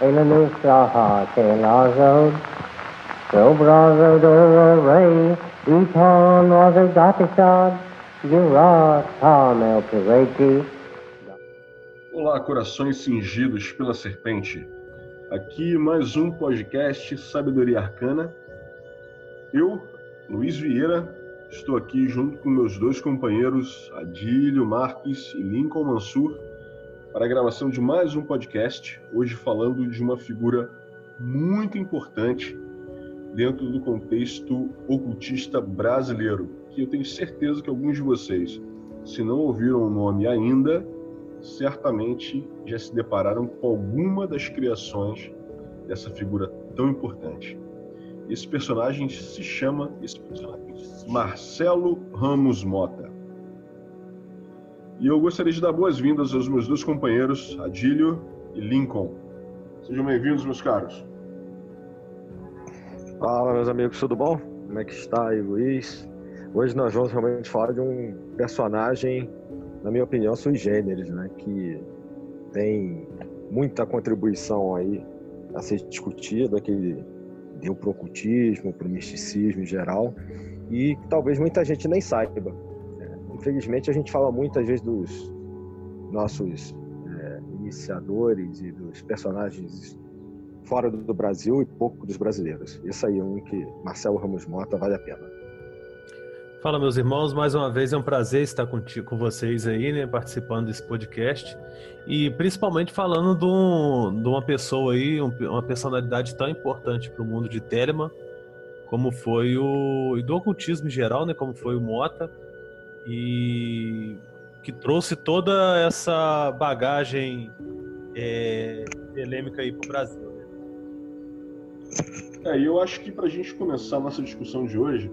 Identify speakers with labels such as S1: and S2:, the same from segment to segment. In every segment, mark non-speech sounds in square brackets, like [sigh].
S1: elanusaha telazod sobrazo doro rei iton wazagatishad yurat hamel pireti
S2: Olá, corações cingidos pela serpente. Aqui mais um podcast Sabedoria Arcana. Eu, Luiz Vieira, estou aqui junto com meus dois companheiros, Adílio Marques e Lincoln Mansur, para a gravação de mais um podcast, hoje falando de uma figura muito importante dentro do contexto ocultista brasileiro, que eu tenho certeza que alguns de vocês, se não ouviram o nome ainda, certamente já se depararam com alguma das criações dessa figura tão importante. Esse personagem se chama Marcelo Ramos Mota. E eu gostaria de dar boas-vindas aos meus dois companheiros, Adílio e Lincoln. Sejam bem-vindos, meus caros.
S3: Fala, meus amigos, tudo bom? Como é que está aí, Luiz? Hoje nós vamos realmente falar de um personagem na minha opinião, sui generis, né? Que tem muita contribuição aí a ser discutida, que deu para o ocultismo, para o misticismo em geral, e talvez muita gente nem saiba. Infelizmente, a gente fala muitas vezes dos nossos é, iniciadores e dos personagens fora do Brasil e pouco dos brasileiros. Isso aí é um que Marcelo Ramos Mota vale a pena.
S4: Fala, meus irmãos, mais uma vez é um prazer estar contigo, com vocês aí, né, participando desse podcast e principalmente falando de, um, de uma pessoa aí, uma personalidade tão importante para o mundo de Telemann, como foi o e do ocultismo em geral, né, como foi o Mota e que trouxe toda essa bagagem é, telêmica aí para o Brasil. Né?
S2: É, eu acho que para a gente começar a nossa discussão de hoje,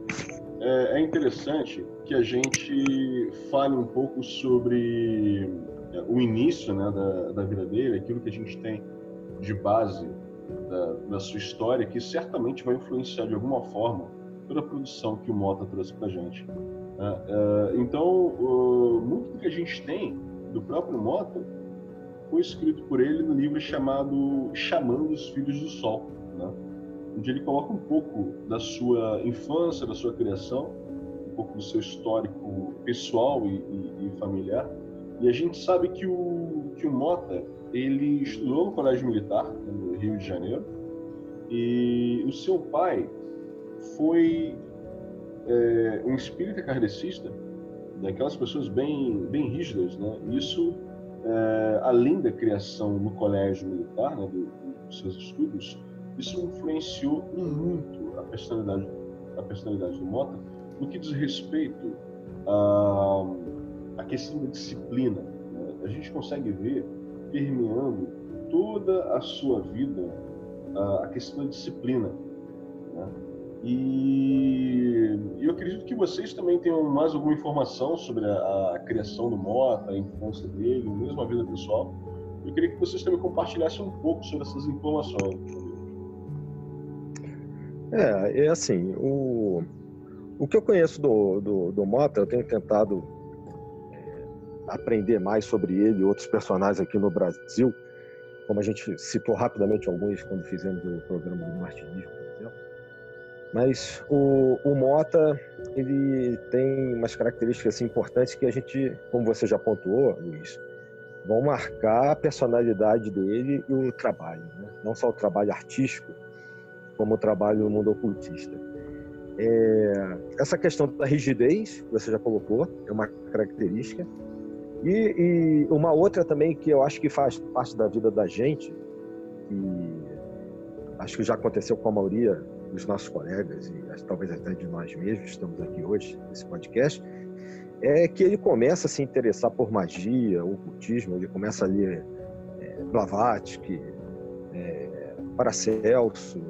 S2: é, é interessante que a gente fale um pouco sobre é, o início né, da, da vida dele, aquilo que a gente tem de base da, da, sua história, que certamente vai influenciar de alguma forma toda a produção que o Mota trouxe para a gente. Né. É, então, muito do que a gente tem do próprio Mota foi escrito por ele no livro chamado Chamando os Filhos do Sol. Né? onde ele coloca um pouco da sua infância, da sua criação, um pouco do seu histórico pessoal e, e, e familiar. E a gente sabe que o, que o Mota, ele estudou no colégio militar, no Rio de Janeiro, e o seu pai foi é, um espírita kardecista, daquelas pessoas bem, bem rígidas, né? Isso, é, além da criação no colégio militar, né, do, dos seus estudos, isso influenciou muito a personalidade, a personalidade do Mota no que diz respeito à, à questão da disciplina. Né? A gente consegue ver permeando toda a sua vida a, a questão da disciplina. Né? E eu acredito que vocês também tenham mais alguma informação sobre a, a, criação do Mota, a infância dele, mesmo a vida pessoal. Eu queria que vocês também compartilhassem um pouco sobre essas informações.
S3: É, é assim, o, o que eu conheço do, do, do Mota, eu tenho tentado é, aprender mais sobre ele e outros personagens aqui no Brasil, como a gente citou rapidamente alguns quando fizemos o programa do Martinismo. Mas o, o Mota, ele tem umas características assim, importantes que a gente, como você já pontuou, Luiz, vão marcar a personalidade dele e o trabalho. Né? Não só o trabalho artístico, como trabalho no mundo ocultista. É, essa questão da rigidez, que você já colocou, é uma característica. E, e, uma outra também que eu acho que faz parte da vida da gente, e acho que já aconteceu com a maioria dos nossos colegas, e talvez até de nós mesmos, estamos aqui hoje nesse podcast, é que ele começa a se interessar por magia, ocultismo, ele começa a ler é, Blavatsky, é, Paracelso,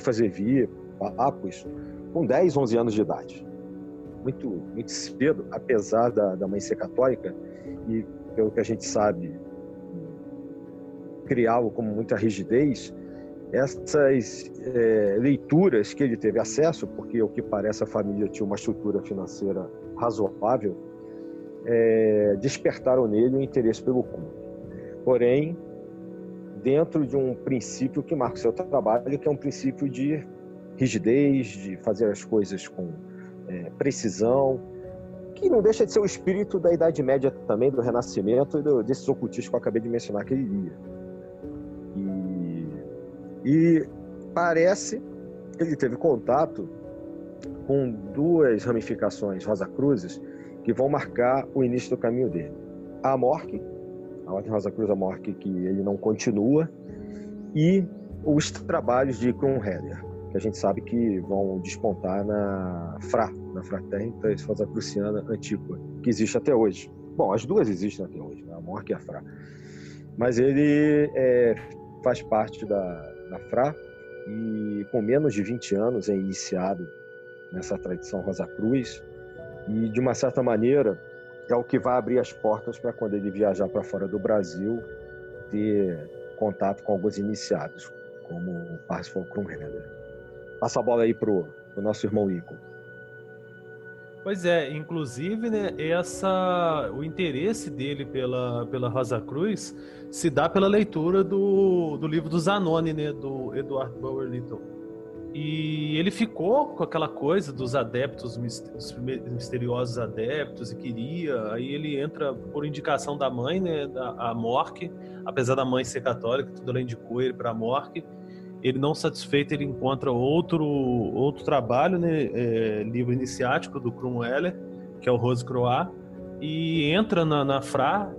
S3: fazer Zevi, Papos, com 10, 11 anos de idade. Muito, muito cedo, apesar da, da mãe ser católica, e pelo que a gente sabe, criá-lo com muita rigidez, essas é, leituras que ele teve acesso, porque o que parece a família tinha uma estrutura financeira razoável, é, despertaram nele o interesse pelo culto. porém dentro de um princípio que marca o seu trabalho, que é um princípio de rigidez, de fazer as coisas com é, precisão, que não deixa de ser o espírito da Idade Média também, do Renascimento e do, desses ocultistas que eu acabei de mencionar que ele lia. E, parece que ele teve contato com duas ramificações Rosa Cruzes que vão marcar o início do caminho dele. A Morque, a Ordem Rosa Cruz Amorque, que ele não continua, e os trabalhos de Kronheder, que a gente sabe que vão despontar na FRA, na Fraternita Rosacruciana Antiqua, que existe até hoje. Bom, as duas existem até hoje, né? a Morque e a FRA. Mas ele é, faz parte da, da FRA e com menos de 20 anos é iniciado nessa tradição Rosa Cruz e de uma certa maneira é o que vai abrir as portas para quando ele viajar para fora do Brasil ter contato com alguns iniciados, como o Parsifal Krumheder. Passa a bola aí pro, pro nosso irmão Ico.
S4: Pois é, inclusive, né, essa, o interesse dele pela, pela Rosa Cruz se dá pela leitura do, do livro do Zanoni, né, do Edward Bower Little. E ele ficou com aquela coisa dos adeptos, dos misteriosos adeptos, e queria. Aí ele entra por indicação da mãe, né, da, a Mork, apesar da mãe ser católica, tudo ela indicou ele para a Mork. Ele não satisfeito, ele encontra outro outro trabalho, né, é, livro iniciático do Cromwell, que é o Rose Croix, e entra na, na Fra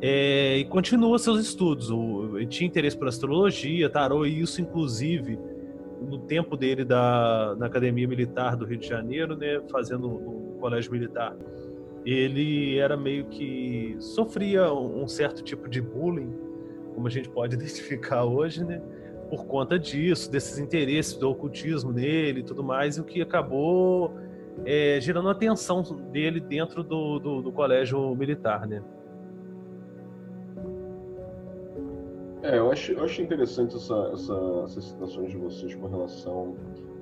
S4: é, e continua seus estudos. O, ele tinha interesse por astrologia, tarô, e isso, inclusive no tempo dele da, na Academia Militar do Rio de Janeiro, né, fazendo no colégio militar, ele era meio que sofria um certo tipo de bullying, como a gente pode [laughs] identificar hoje, né, por conta disso, desses interesses do ocultismo nele e tudo mais, e o que acabou é, gerando a atenção dele dentro do, do, do colégio militar, né.
S2: É, eu acho, eu acho interessante essa, essa, essas citações de vocês com relação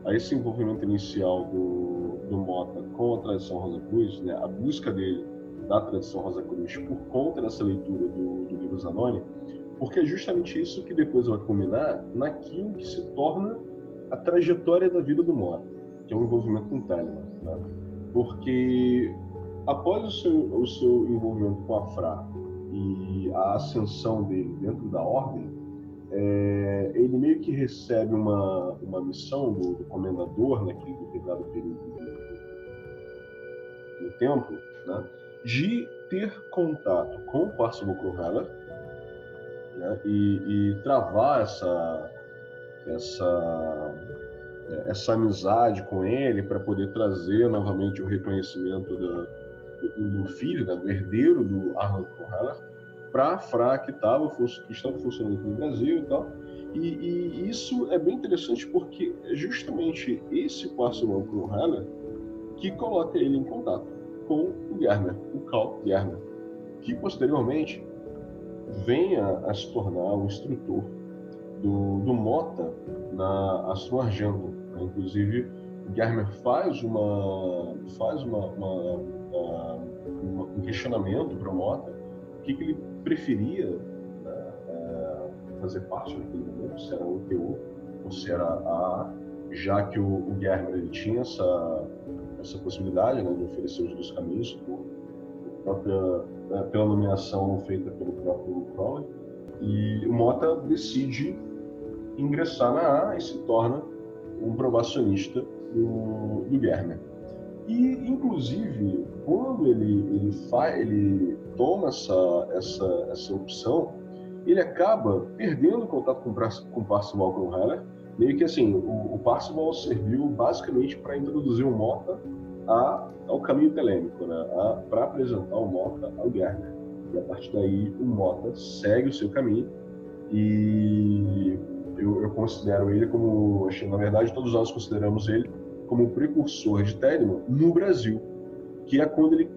S2: a esse envolvimento inicial do, do Mota com a tradição Rosa Cruz, né, a busca dele da tradição Rosa Cruz por conta dessa leitura do, do livro Zanoni, porque é justamente isso que depois vai culminar naquilo que se torna a trajetória da vida do Mota, que é o envolvimento com Telemann. Né? Porque após o seu, o seu envolvimento com a Fra e a ascensão dele dentro da ordem, é, ele meio que recebe uma, uma missão do, do comendador naquele determinado período do, tempo, né, de ter contato com o Parson Kruheller né, e, e travar essa, essa, essa amizade com ele para poder trazer novamente o reconhecimento da, do, filho, né, do herdeiro do Arnold Koheller, para a FRA que, tava, que estava funcionando aqui no Brasil e tal. E, e, isso é bem interessante porque é justamente esse Parson Koheller que coloca ele em contato com o Germer, o Carl Germer, que posteriormente venha a se tornar o instrutor do, do Mota na Astro Argento. Né? Inclusive, o Germer faz uma faz uma, uma um questionamento para o Mota, o que, que ele preferia né, é, fazer parte naquele momento, se era o TO ou se era a já que o, o ele tinha essa, essa possibilidade né, de oferecer os dois caminhos por, por própria, pela nomeação feita pelo próprio Crowley, e o Mota decide ingressar na A e se torna um probacionista do, do Germer. E, inclusive, quando ele, ele, faz, ele toma essa, essa, essa opção, ele acaba perdendo contato com, com o Parcival Kronheller. Meio que assim, o, o Parcival serviu basicamente para introduzir o Mota a, ao caminho telêmico, né? para apresentar o Mota ao Gerner. E a partir daí, o Mota segue o seu caminho e eu, eu considero ele como, acho, na verdade, todos nós consideramos ele como precursor de Telemann no Brasil, que é quando ele,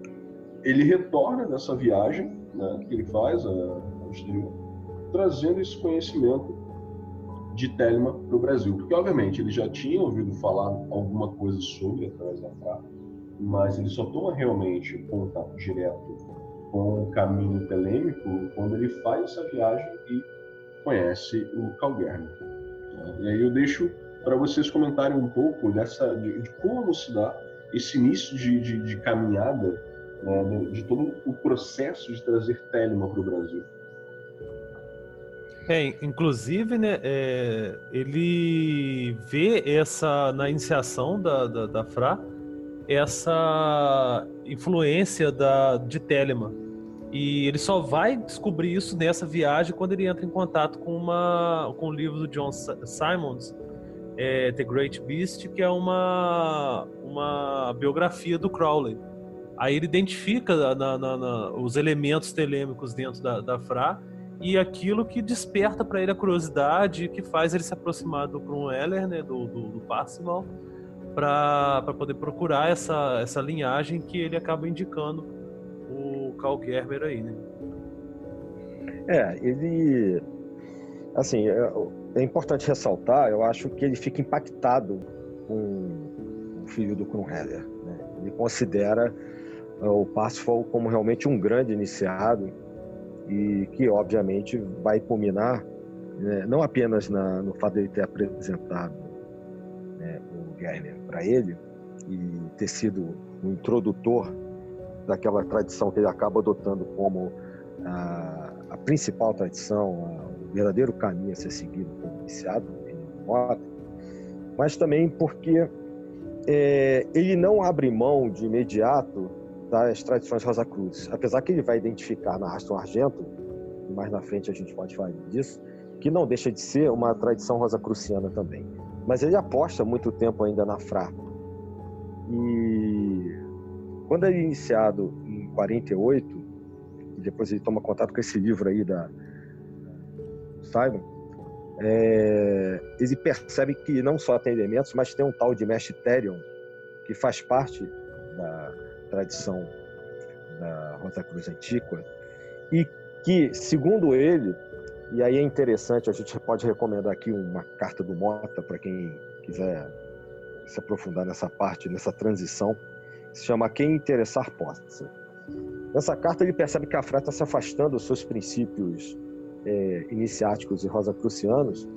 S2: ele retorna dessa viagem né, que ele faz ao exterior, trazendo esse conhecimento de Telemann para o Brasil. Porque, obviamente, ele já tinha ouvido falar alguma coisa sobre através da FRA, mas ele só toma realmente contato direto com o caminho telêmico quando ele faz essa viagem e conhece o Calguerme. E aí eu deixo para vocês comentarem um pouco dessa, de, de, como se dá esse início de, de, de caminhada, né, de todo o processo de trazer Telema para o Brasil.
S4: É, inclusive, né, é, ele vê essa, na iniciação da, da, da Fra, essa influência da, de Telema. E ele só vai descobrir isso nessa viagem quando ele entra em contato com, uma, com o livro do John Simons, é, The Great Beast, que é uma, uma biografia do Crowley. Aí ele identifica na, na, na, os elementos telêmicos dentro da, da Fra e aquilo que desperta para ele a curiosidade que faz ele se aproximar do Brunweller, né, do, do, do Parcival, para poder procurar essa, essa linhagem que ele acaba indicando o Carl Gerber aí, né?
S3: É, ele assim, é, é importante ressaltar, eu acho que ele fica impactado com o filho do Kronheller. Né? Ele considera uh, o Parsifal como realmente um grande iniciado e que obviamente vai culminar né, não apenas na, no fato de ele ter apresentado né, para ele e ter sido o introdutor daquela tradição que ele acaba adotando como a, a principal tradição, a, o verdadeiro caminho a ser seguido como iniciado Mota, mas também porque é, ele não abre mão de imediato das tradições Rosa Cruz. Apesar que ele vai identificar na Aston Argento, mais na frente a gente pode falar disso, que não deixa de ser uma tradição rosacruciana também. Mas ele aposta muito tempo ainda na Fra. E quando ele é iniciado em 48, e depois ele toma contato com esse livro aí da Simon, é, ele percebe que não só tem elementos, mas tem um tal de Mestre Therion, que faz parte da, tradição da Rosa Cruz Antiqua, e que, segundo ele, e aí é interessante, a gente pode recomendar aqui uma carta do Mota para quem quiser se aprofundar nessa parte, nessa transição, se chama Quem Interessar Possa. Nessa carta ele percebe que a Frá está se afastando dos seus princípios é, iniciáticos e rosacrucianos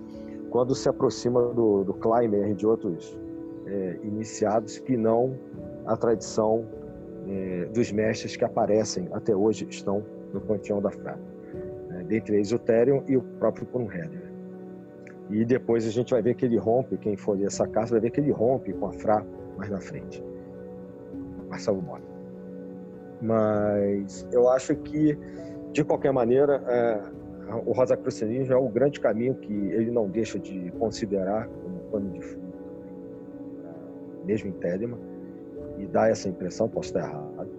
S3: quando se aproxima do, do Clymer e de outros é, iniciados que não a tradição é, dos mestres que aparecem até hoje estão no panteão da Fra. Eles o Therion e o próprio Brunhilde. E depois a gente vai ver que ele rompe, quem for ler essa carta vai ver que ele rompe com a Fra mais na frente. Marcelo Mota. Mas eu acho que, de qualquer maneira, é, o Rosacrucianismo é o grande caminho que ele não deixa de considerar como pano de fundo, mesmo em Telema e dá essa impressão, posso estar errado.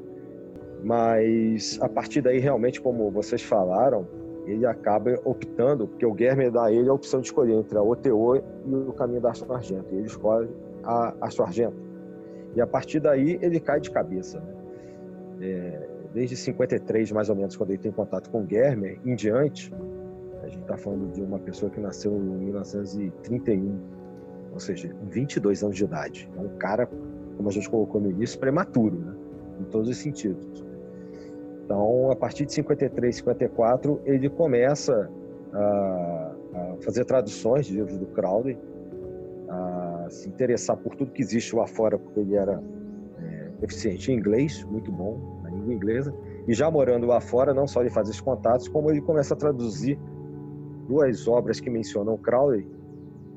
S3: Mas a partir daí, realmente, como vocês falaram, ele acaba optando, porque o Guerme dá a ele a opção de escolher entre a OTO e o caminho da Astro Argento. E ele escolhe a Astro Argento. E a partir daí, ele cai de cabeça. Né? É, desde 53, mais ou menos, quando ele tem contato com o Guerme, em diante, a gente está falando de uma pessoa que nasceu em 1931, ou seja, com 22 anos de idade. É um cara como a gente colocou no início, prematuro, né? em todos os sentidos. Então, a partir de 53, 54, ele começa a, a fazer traduções de livros do Crowley, a se interessar por tudo que existe lá fora, porque ele era é, proficiente em inglês, muito bom na língua inglesa, e já morando lá fora, não só ele faz esses contatos, como ele começa a traduzir duas obras que mencionam Crowley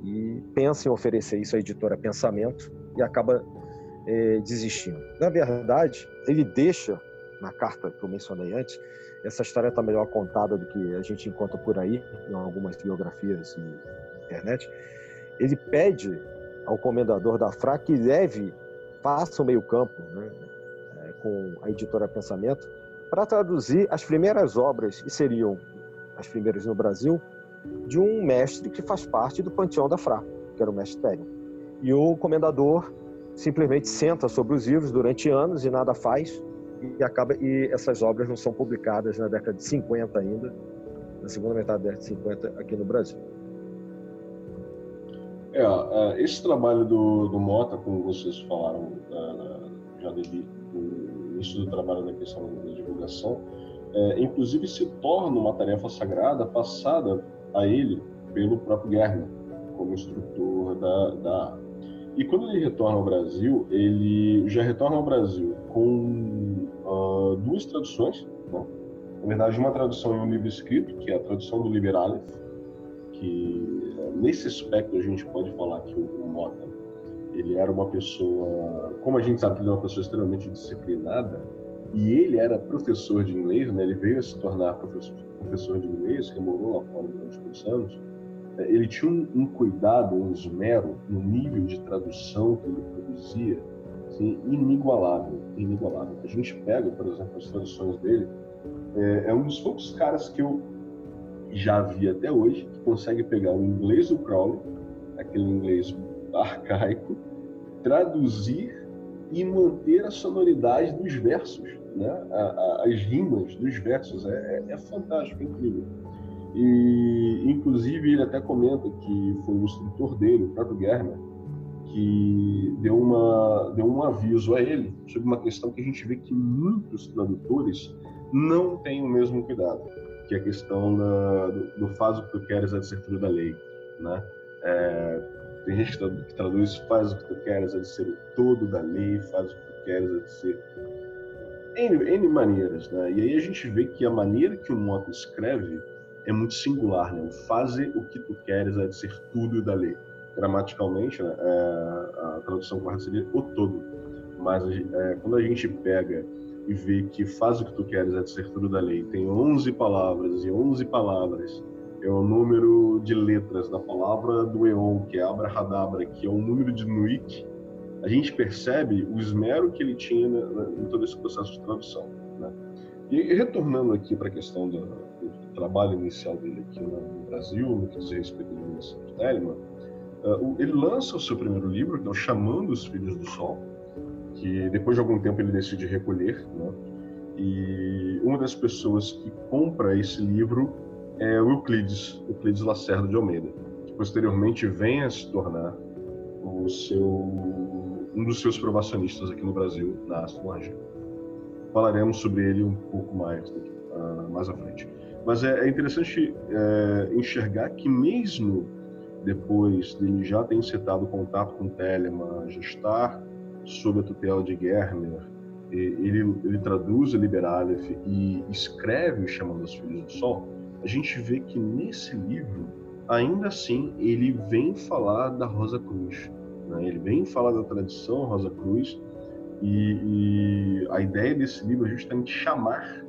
S3: e pensa em oferecer isso à editora Pensamento e acaba é, desistindo. Na verdade, ele deixa, na carta que eu mencionei antes, essa história está melhor contada do que a gente encontra por aí, em algumas biografias e internet. Ele pede ao comendador da FRA que leve, faça o meio-campo né, é, com a editora Pensamento, para traduzir as primeiras obras, e seriam as primeiras no Brasil, de um mestre que faz parte do panteão da FRA, que era o mestre Tério. E o comendador simplesmente senta sobre os livros durante anos e nada faz e acaba e essas obras não são publicadas na década de 50 ainda, na segunda metade da década de 50 aqui no Brasil.
S2: É, é, esse trabalho do, do Mota, como vocês falaram é, já do início do trabalho da questão da divulgação, é, inclusive se torna uma tarefa sagrada passada a ele pelo próprio Gerner, como instrutor da, da e quando ele retorna ao Brasil, ele já retorna ao Brasil com duas traduções. Né? Na verdade, uma tradução em um livro escrito, que é a tradução do Liber Aleph, que nesse aspecto a gente pode falar que o Mota ele era uma pessoa, como a gente sabe ele é uma pessoa extremamente disciplinada, e ele era professor de inglês, né? ele veio a se tornar professor, professor de inglês, que morou lá fora durante muitos anos, é, ele tinha um, um, cuidado, um esmero no nível de tradução que ele produzia, assim, inigualável, inigualável. A gente pega, por exemplo, as traduções dele, é, é um dos poucos caras que eu já vi até hoje que consegue pegar o inglês do Crowley, aquele inglês arcaico, traduzir e manter a sonoridade dos versos, né? A, a, as rimas dos versos. É, é, é fantástico, é incrível. E, inclusive, ele até comenta que foi o instrutor dele, o próprio Germer, que deu, uma, deu um aviso a ele sobre uma questão que a gente vê que muitos tradutores não têm o mesmo cuidado, que é a questão da, do, do faz o que tu queres, ser tudo da lei. Né? É, tem gente que traduz faz o que tu queres, de ser o todo da lei, faz o que tu queres, de ser N, N maneiras, né? E aí a gente vê que a maneira que o Mota escreve é muito singular, né? O faze o que tu queres de ser tudo da lei. Gramaticalmente, né, é, a tradução correta seria o todo. Mas é, quando a gente pega e vê que faz o que tu queres é de ser tudo da lei, tem 11 palavras e 11 palavras é o número de letras da palavra do Eon, que é Abrahadabra, que é o número de Nuit, a gente percebe o esmero que ele tinha em todo esse processo de tradução. Né? E retornando aqui para a questão do, trabalho inicial dele aqui no Brasil, no que diz respeito à iluminação de Telemann, ele lança o seu primeiro livro, que é o Chamando os Filhos do Sol, que depois de algum tempo ele decide recolher, né? E uma das pessoas que compra esse livro é o Euclides, Euclides Lacerda de Almeida, que posteriormente vem a se tornar o seu, um dos seus provacionistas aqui no Brasil, na astrologia. Falaremos sobre ele um pouco mais daqui, uh, mais à frente. Mas é, é interessante é, enxergar que mesmo depois dele já ter incitado contato com Telemann, já estar sob a tutela de Germer, ele, ele traduz o Liber Aleph e escreve o Chamando os Filhos do Sol, a gente vê que nesse livro, ainda assim, ele vem falar da Rosa Cruz. Né? Ele vem falar da tradição Rosa Cruz e, e a ideia desse livro é justamente chamar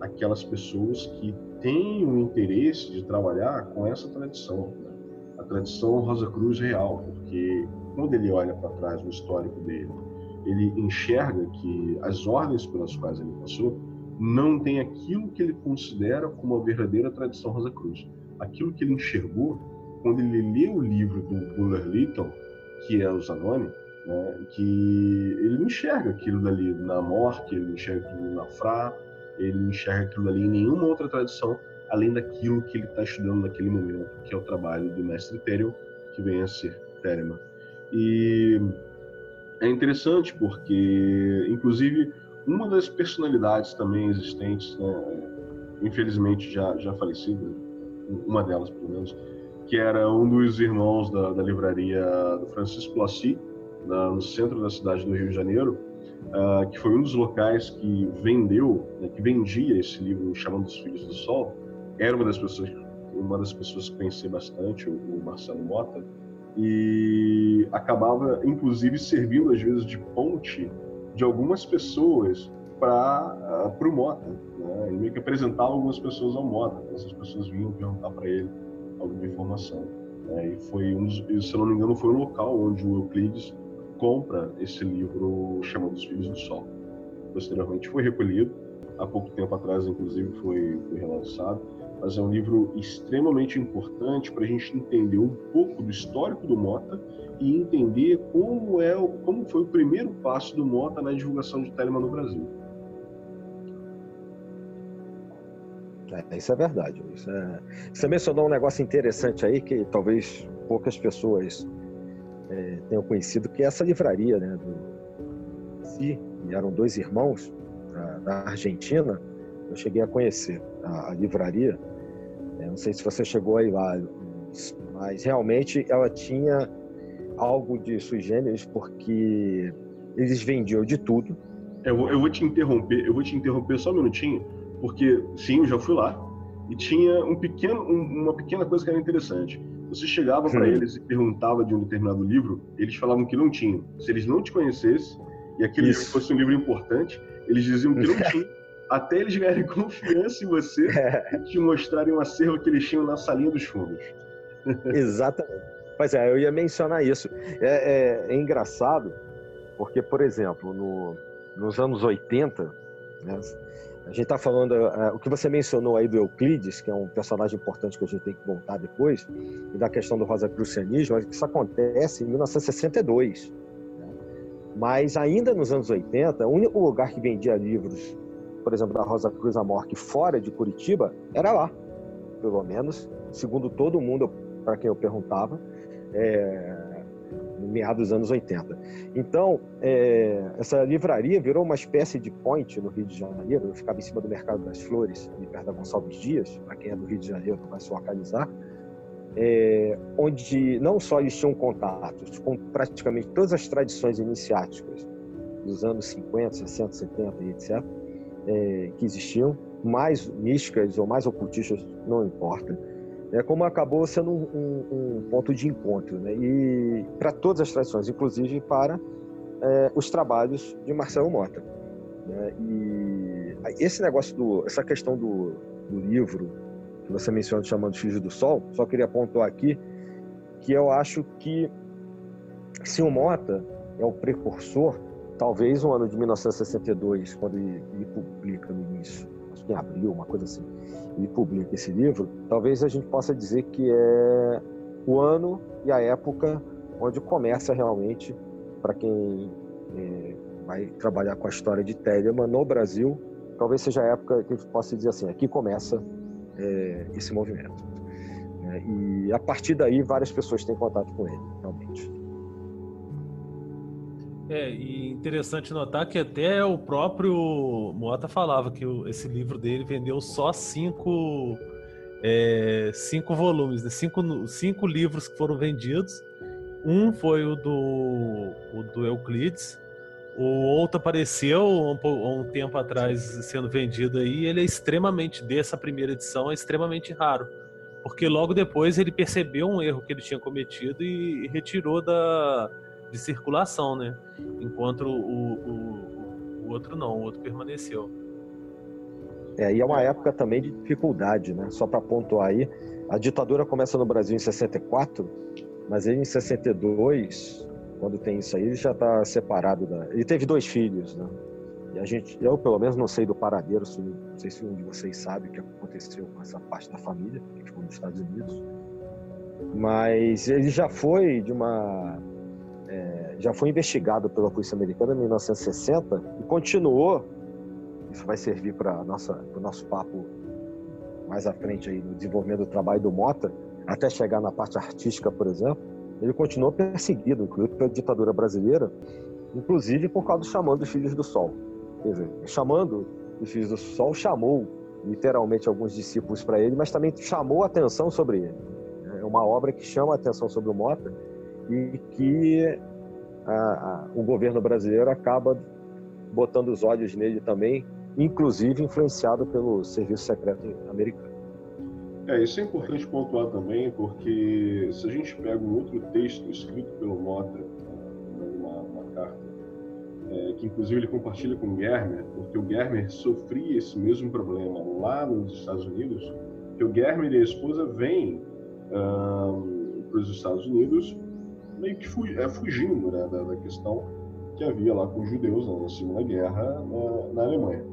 S2: aquelas pessoas que têm o interesse de trabalhar com essa tradição, né? Tradição Rosa Cruz real, porque quando ele olha para trás no histórico dele, ele enxerga que as ordens pelas quais ele passou não tem aquilo que ele considera como a verdadeira tradição Rosa Cruz. Aquilo que ele enxergou quando ele lê o livro do Buller Lytton, que é o Zanoni, né, que ele enxerga aquilo dali na Morte, ele enxerga aquilo na Fra, ele não enxerga aquilo ali em nenhuma outra tradição, além daquilo que ele está estudando naquele momento, que é o trabalho do mestre Terion, que vem a ser Telemann. E é interessante porque, inclusive, uma das personalidades também existentes, né, infelizmente já, já falecida, uma delas pelo menos, que era um dos irmãos da, da livraria do Francisco Lassi, no centro da cidade do Rio de Janeiro, uh, que foi um dos locais que vendeu, né, que vendia esse livro chamando os Filhos do Sol, era uma das pessoas, uma das pessoas que conheci bastante, o, o Marcelo Mota, e acabava inclusive servindo às vezes de ponte de algumas pessoas para uh, o Mota. Né? Ele meio que apresentava algumas pessoas ao Mota, essas pessoas vinham perguntar para ele alguma informação. Né? E foi um dos, se não me engano, foi um local onde o Euclides compra esse livro chamado Os Filhos do Sol. Posteriormente foi recolhido, há pouco tempo atrás, inclusive, foi, foi relançado, mas é um livro extremamente importante para a gente entender um pouco do histórico do Mota e entender como é como foi o primeiro passo do Mota na divulgação de Telemann no Brasil.
S3: É, isso é verdade. Isso é... Você mencionou um negócio interessante aí que talvez poucas pessoas é, tenham conhecido, que é essa livraria, né, do Si, eram dois irmãos da Argentina, eu cheguei a conhecer a, a livraria. Eu não sei se você chegou aí lá, mas realmente ela tinha algo de sui generis, porque eles vendiam de tudo.
S2: Eu vou, eu vou te interromper, eu vou te interromper só um minutinho, porque sim, eu já fui lá e tinha um pequeno, um, uma pequena coisa que era interessante. Você chegava para eles e perguntava de um determinado livro, eles falavam que não tinham. Se eles não te conhecessem e aquele livro fosse um livro importante, eles diziam que não tinha. [laughs] até eles ganharem [laughs] confiança em você e te mostrarem um acervo que eles tinham na salinha dos fundos. [laughs]
S3: Exatamente. Pois é, eu ia mencionar isso. É, é, é engraçado, porque, por exemplo, no, nos anos 80, né, a gente está falando, uh, o que você mencionou aí do Euclides, que é um personagem importante que a gente tem que voltar depois, e da questão do rosacrucianismo, isso acontece em 1962. Né? Mas ainda nos anos 80, o único lugar que vendia livros, por exemplo, da Rosa Cruz Amorque fora de Curitiba, era lá. Pelo menos, segundo todo mundo para quem eu perguntava, é, meados dos anos 80. Então, é, essa livraria virou uma espécie de point no Rio de Janeiro, eu ficava em cima do Mercado das Flores, ali perto da Gonçalves Dias, para quem é do Rio de Janeiro vai se localizar, é, onde não só eles tinham contatos com praticamente todas as tradições iniciáticas dos anos 50, 60, 70 e etc., é, que existiam, mais místicas ou mais ocultistas, não importa, é como acabou sendo um, um, um ponto de encontro, né? E para todas as tradições, inclusive para é, os trabalhos de Marcelo Mota. Né? E esse negócio do, essa questão do, do livro que você mencionou chamando Filhos do Sol, só queria pontuar aqui que eu acho que se o Mota é o precursor, talvez no ano de 1962, quando ele, ele publica no início, acho que em abril, uma coisa assim e publica esse livro, talvez a gente possa dizer que é o ano e a época onde começa realmente, para quem é, vai trabalhar com a história de Telemann no Brasil, talvez seja a época que a gente possa dizer assim, aqui começa é, esse movimento. É, e a partir daí várias pessoas têm contato com ele, realmente.
S4: É, e interessante notar que até o próprio Mota falava que esse livro dele vendeu só cinco, é, cinco volumes, né? cinco, cinco livros que foram vendidos. Um foi o do, o do Euclides, o outro apareceu um, um, tempo atrás sendo vendido aí. Ele é extremamente, dessa primeira edição, é extremamente raro. Porque logo depois ele percebeu um erro que ele tinha cometido e retirou da, de circulação, né? Enquanto o, o, o outro não, o outro permaneceu.
S3: É, e é uma época também de dificuldade, né? Só para pontuar aí, a ditadura começa no Brasil em 64, mas ele em 62, quando tem isso aí, ele já está separado da. Ele teve dois filhos, né? E a gente, eu pelo menos não sei do paradeiro, não sei se um de vocês sabe o que aconteceu com essa parte da família que ficou nos Estados Unidos, mas ele já foi de uma é, já foi investigado pela polícia americana em 1960 e continuou. Isso vai servir para o nosso papo mais à frente aí no desenvolvimento do trabalho do Mota, até chegar na parte artística, por exemplo. Ele continuou perseguido, inclusive pela ditadura brasileira, inclusive por causa do chamando dos Filhos do Sol. Quer dizer, chamando os Filhos do Sol chamou literalmente alguns discípulos para ele, mas também chamou atenção sobre ele. É uma obra que chama a atenção sobre o Mota e que a, a, o governo brasileiro acaba botando os olhos nele também, inclusive influenciado pelo serviço secreto americano.
S2: É, isso é importante pontuar também, porque se a gente pega um outro texto escrito pelo Mota, uma, uma carta, é, que inclusive ele compartilha com o Germer, porque o Germer sofria esse mesmo problema lá nos Estados Unidos, que o Germer e a esposa vêm um, para os Estados Unidos meio que é, fugindo né, da, da, questão que havia lá com os judeus na Segunda Guerra na, na Alemanha.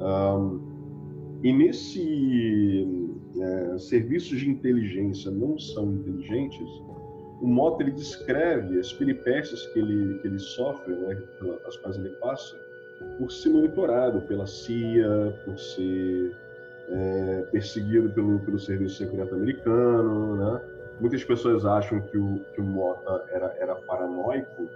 S2: Um, e nesse é, serviços de inteligência não são inteligentes, o Mota ele descreve as peripécias que ele, que ele sofre, né, as quais ele passa, por ser monitorado pela CIA, por ser é, perseguido pelo, pelo serviço secreto americano, né? Muitas pessoas acham que o, que o Mota era, era paranoico,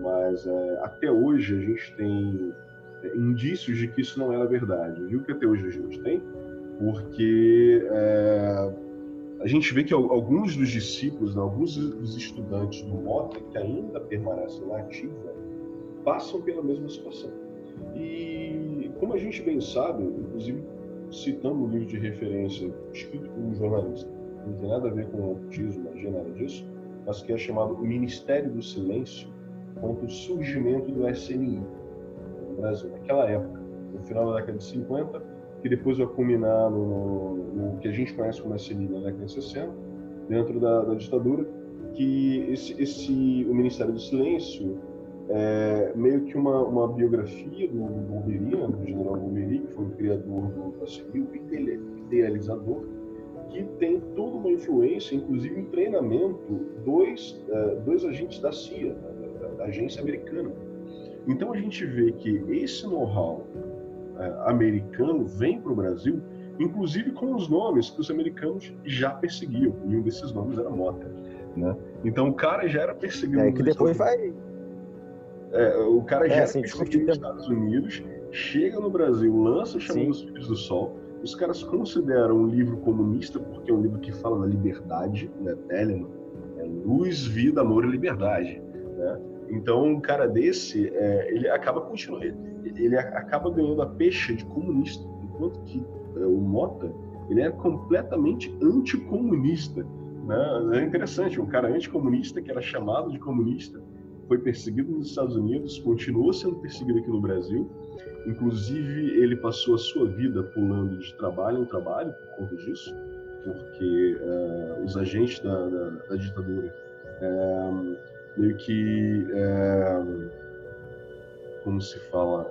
S2: mas é, até hoje a gente tem é, indícios de que isso não era verdade. Viu que até hoje a gente tem? Porque é, a gente vê que alguns dos discípulos, né, alguns dos estudantes do Mota, que ainda permanecem na ativa, passam pela mesma situação. E como a gente bem sabe, inclusive citando um livro de referência escrito por um jornalista, não tem nada a ver com autismo, magia, nada disso, mas que é chamado O Ministério do Silêncio, quanto o surgimento do SNI no Brasil, naquela época, no final da década de 50, que depois vai culminar no, no que a gente conhece como SNI na década de 60, dentro da, da ditadura, que esse, esse, o Ministério do Silêncio é meio que uma, uma biografia do Bombery, né, do general Bombery, que foi o criador do, da civil, idealizador, que tem toda uma influência, inclusive um treinamento, dois, uh, dois agentes da CIA, da, da, agência americana. Então a gente vê que esse know-how uh, americano vem para o Brasil, inclusive com os nomes que os americanos já perseguiam, e um desses nomes era Mota. Né? Então o cara já era perseguido.
S3: É que depois vai
S2: é, o cara é, já assim, nos Estados Unidos, chega no Brasil, lança Chamando os Filhos do Sol. Os caras consideram um livro comunista porque é um livro que fala da liberdade, né? Telemann, é luz, vida, amor e liberdade. Né? Então, um cara desse, é, ele acaba continuando, ele acaba ganhando a peixe de comunista, enquanto que é, o Mota, ele é completamente anticomunista. Né? É interessante, um cara anticomunista que era chamado de comunista, foi perseguido nos Estados Unidos, continuou sendo perseguido aqui no Brasil. Inclusive, ele passou a sua vida pulando de trabalho em trabalho por conta disso, porque uh, os agentes da, da, da ditadura uh, meio que, uh, como se fala,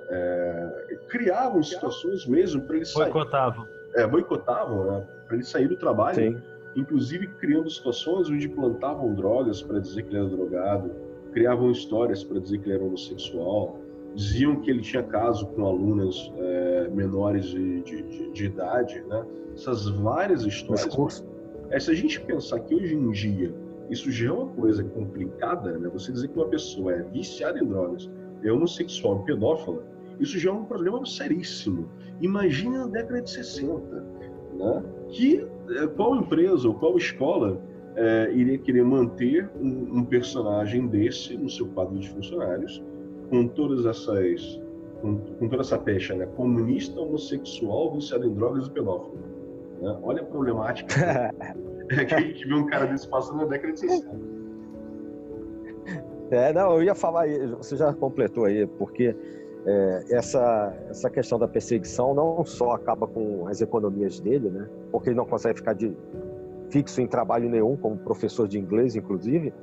S2: criavam situações mesmo para ele sair.
S4: Boicotavam.
S2: É, boicotavam, né, para ele sair do trabalho.
S3: Sim.
S2: Inclusive criando situações onde plantavam drogas para dizer que ele era drogado, criavam histórias para dizer que ele era homossexual, diziam que ele tinha caso com alunas é, menores de, de, de, idade, né? Essas várias histórias. É, se a gente pensar que hoje em dia isso já é uma coisa complicada, né? Você dizer que uma pessoa é viciada em drogas, é homossexual, pedófila, isso já é um problema seríssimo. Imagina na década de 60, né? Que é, qual empresa ou qual escola é, iria querer manter um, um, personagem desse no seu quadro de funcionários, com todas essas. com, com toda essa pecha, né? Comunista, homossexual, viciado em drogas e pedófilo. Né? Olha a problemática [laughs] é que a gente vê um cara desse passando na década de 60.
S3: É, não, eu ia falar, você já completou aí, porque é, essa, essa questão da perseguição não só acaba com as economias dele, né? Porque ele não consegue ficar de, fixo em trabalho nenhum, como professor de inglês, inclusive,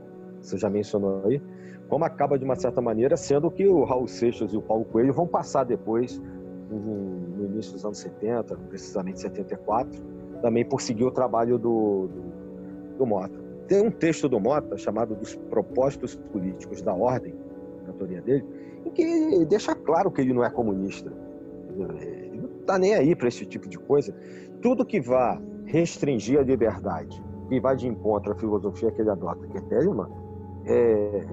S3: você já mencionou aí, como acaba de uma certa maneira sendo que o Raul Seixas e o Paulo Coelho vão passar depois, no início dos anos 70, precisamente 74, também por seguir o trabalho do, do, do Mota. Tem um texto do Mota chamado Dos Propósitos Políticos da Ordem, na teoria dele, em que deixa claro que ele não é comunista. Ele não está nem aí para esse tipo de coisa. Tudo que vá restringir a liberdade e vai de encontro à filosofia que ele adota, que é Telemann, é,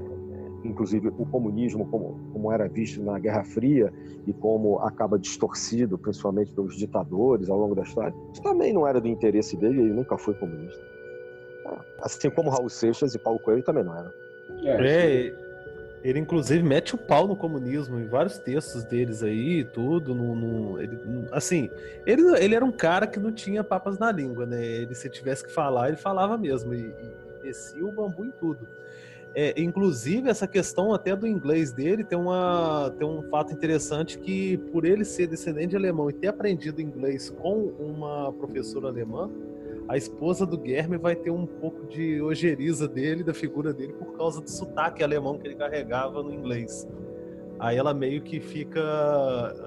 S3: inclusive o comunismo como, como era visto na Guerra Fria e como acaba distorcido, principalmente pelos ditadores ao longo da história, isso também não era do interesse dele, ele nunca foi comunista. Assim como Raul Seixas e Paulo Coelho também não eram.
S4: É, é ele, inclusive, mete o pau no comunismo em vários textos deles aí, tudo. No, no ele, assim, ele, ele era um cara que não tinha papas na língua, né? Ele, se tivesse que falar, ele falava mesmo. E, e descia o bambu em tudo. É, inclusive, essa questão até do inglês dele tem, uma, tem um fato interessante que, por ele ser descendente de alemão e ter aprendido inglês com uma professora alemã, a esposa do Guilherme vai ter um pouco de ojeriza dele, da figura dele, por causa do sotaque alemão que ele carregava no inglês. Aí ela meio que fica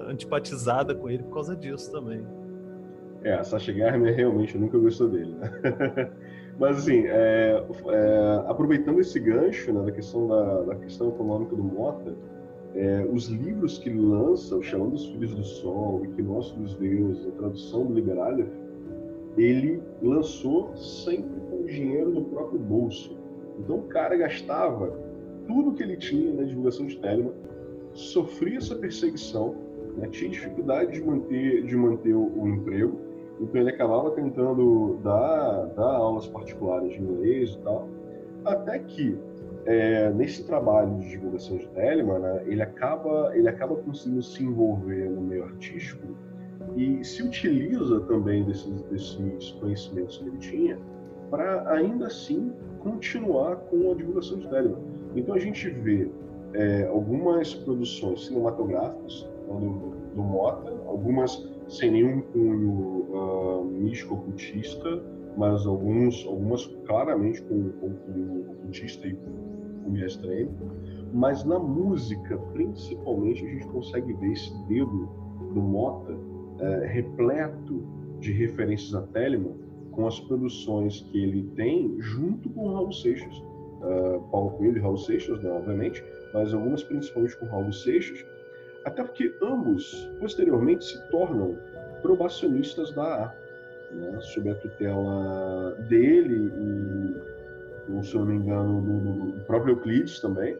S4: antipatizada com ele por causa disso também.
S2: É, a Sasha Guilherme realmente nunca gostou dele, né? [laughs] Mas assim, é, é, aproveitando esse gancho né, da questão da, da questão econômica do Mota, é, os livros que ele lança, o Chamando dos Filhos do Sol, o Equinócio dos Deuses, a tradução do Liberalha, ele lançou sempre com o dinheiro do próprio bolso. Então o cara gastava tudo que ele tinha na divulgação de Telemann, sofria essa perseguição, né? tinha dificuldade de manter, de manter o, o emprego, então ele acabava tentando dar, dar aulas particulares de inglês e tal, até que é, nesse trabalho de divulgação de Telemann, né, ele acaba ele acaba conseguindo se envolver no meio artístico e se utiliza também desses, desses conhecimentos que ele tinha para ainda assim continuar com a divulgação de Telemann. Então a gente vê é, algumas produções cinematográficas né, do, do Mota, algumas sem nenhum cunho uh, místico-ocultista, mas alguns, algumas claramente com, com cunho ocultista e cunho extremo. Mas na música, principalmente, a gente consegue ver esse dedo do Mota é, repleto de referências a Telemann com as produções que ele tem junto com Raul Seixas. Uh, Paulo Coelho e Raul Seixas, né, obviamente, mas algumas principalmente com Raul Seixas, até porque ambos, posteriormente, se tornam probacionistas da AA, né, sob a tutela dele e, se não me engano, do, do próprio Euclides também,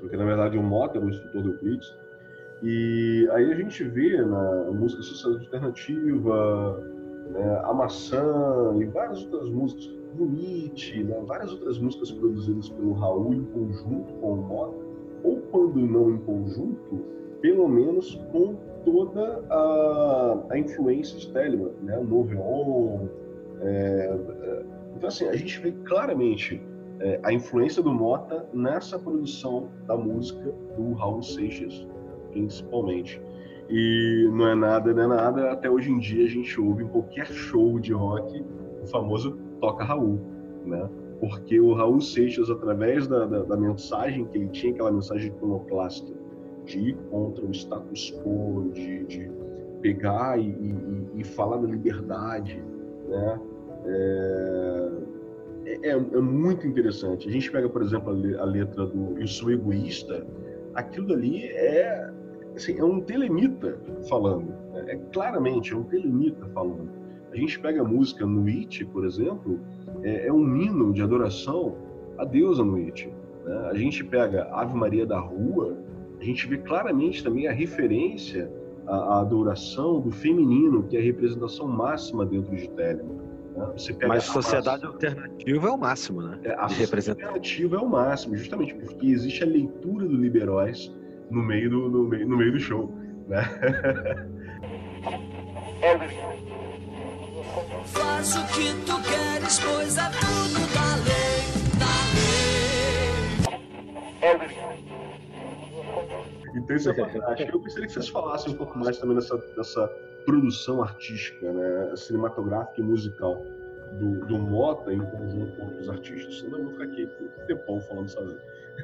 S2: porque na verdade o Mota era o instrutor do Euclides. E aí a gente vê na música social alternativa, né, A Maçã e várias outras músicas, Bonite, né, várias outras músicas produzidas pelo Raul em conjunto com o Mota, ou quando não em conjunto, pelo menos com toda a, a influência de Telemann, né? Noveon. É, é, então, assim, a gente vê claramente é, a influência do Mota nessa produção da música do Raul Seixas, principalmente. E não é nada, não é nada, até hoje em dia a gente ouve em qualquer show de rock o famoso Toca Raul, né? Porque o Raul Seixas, através da, da, da mensagem que ele tinha, aquela mensagem iconoclasta, de ir contra o status quo, de, de pegar e, e, e, falar da liberdade, né? É, é, é, muito interessante. A gente pega, por exemplo, a letra do Eu Sou Egoísta, aquilo dali é, assim, é um telemita falando, né? é claramente é um telemita falando. A gente pega a música Nuit, por exemplo, é, é um hino de adoração a deusa Nuit. Né? A gente pega Ave Maria da Rua, a gente vê claramente também a referência à, à adoração do feminino, que é a representação máxima dentro de Telemann.
S3: Né? Mas sociedade alternativa é o máximo, né?
S2: É, a de sociedade alternativa é o máximo, justamente porque existe a leitura do Liberóis no meio do, no meio, no meio do show. Né? Faz o que tu queres, pois é tudo da lei, da lei. Então isso é fantástico. Eu gostaria que vocês falassem um pouco mais também dessa, dessa produção artística, né, cinematográfica e musical do, do Mota em conjunto com outros artistas. Senão eu vou ficar aqui por tempão falando sozinho.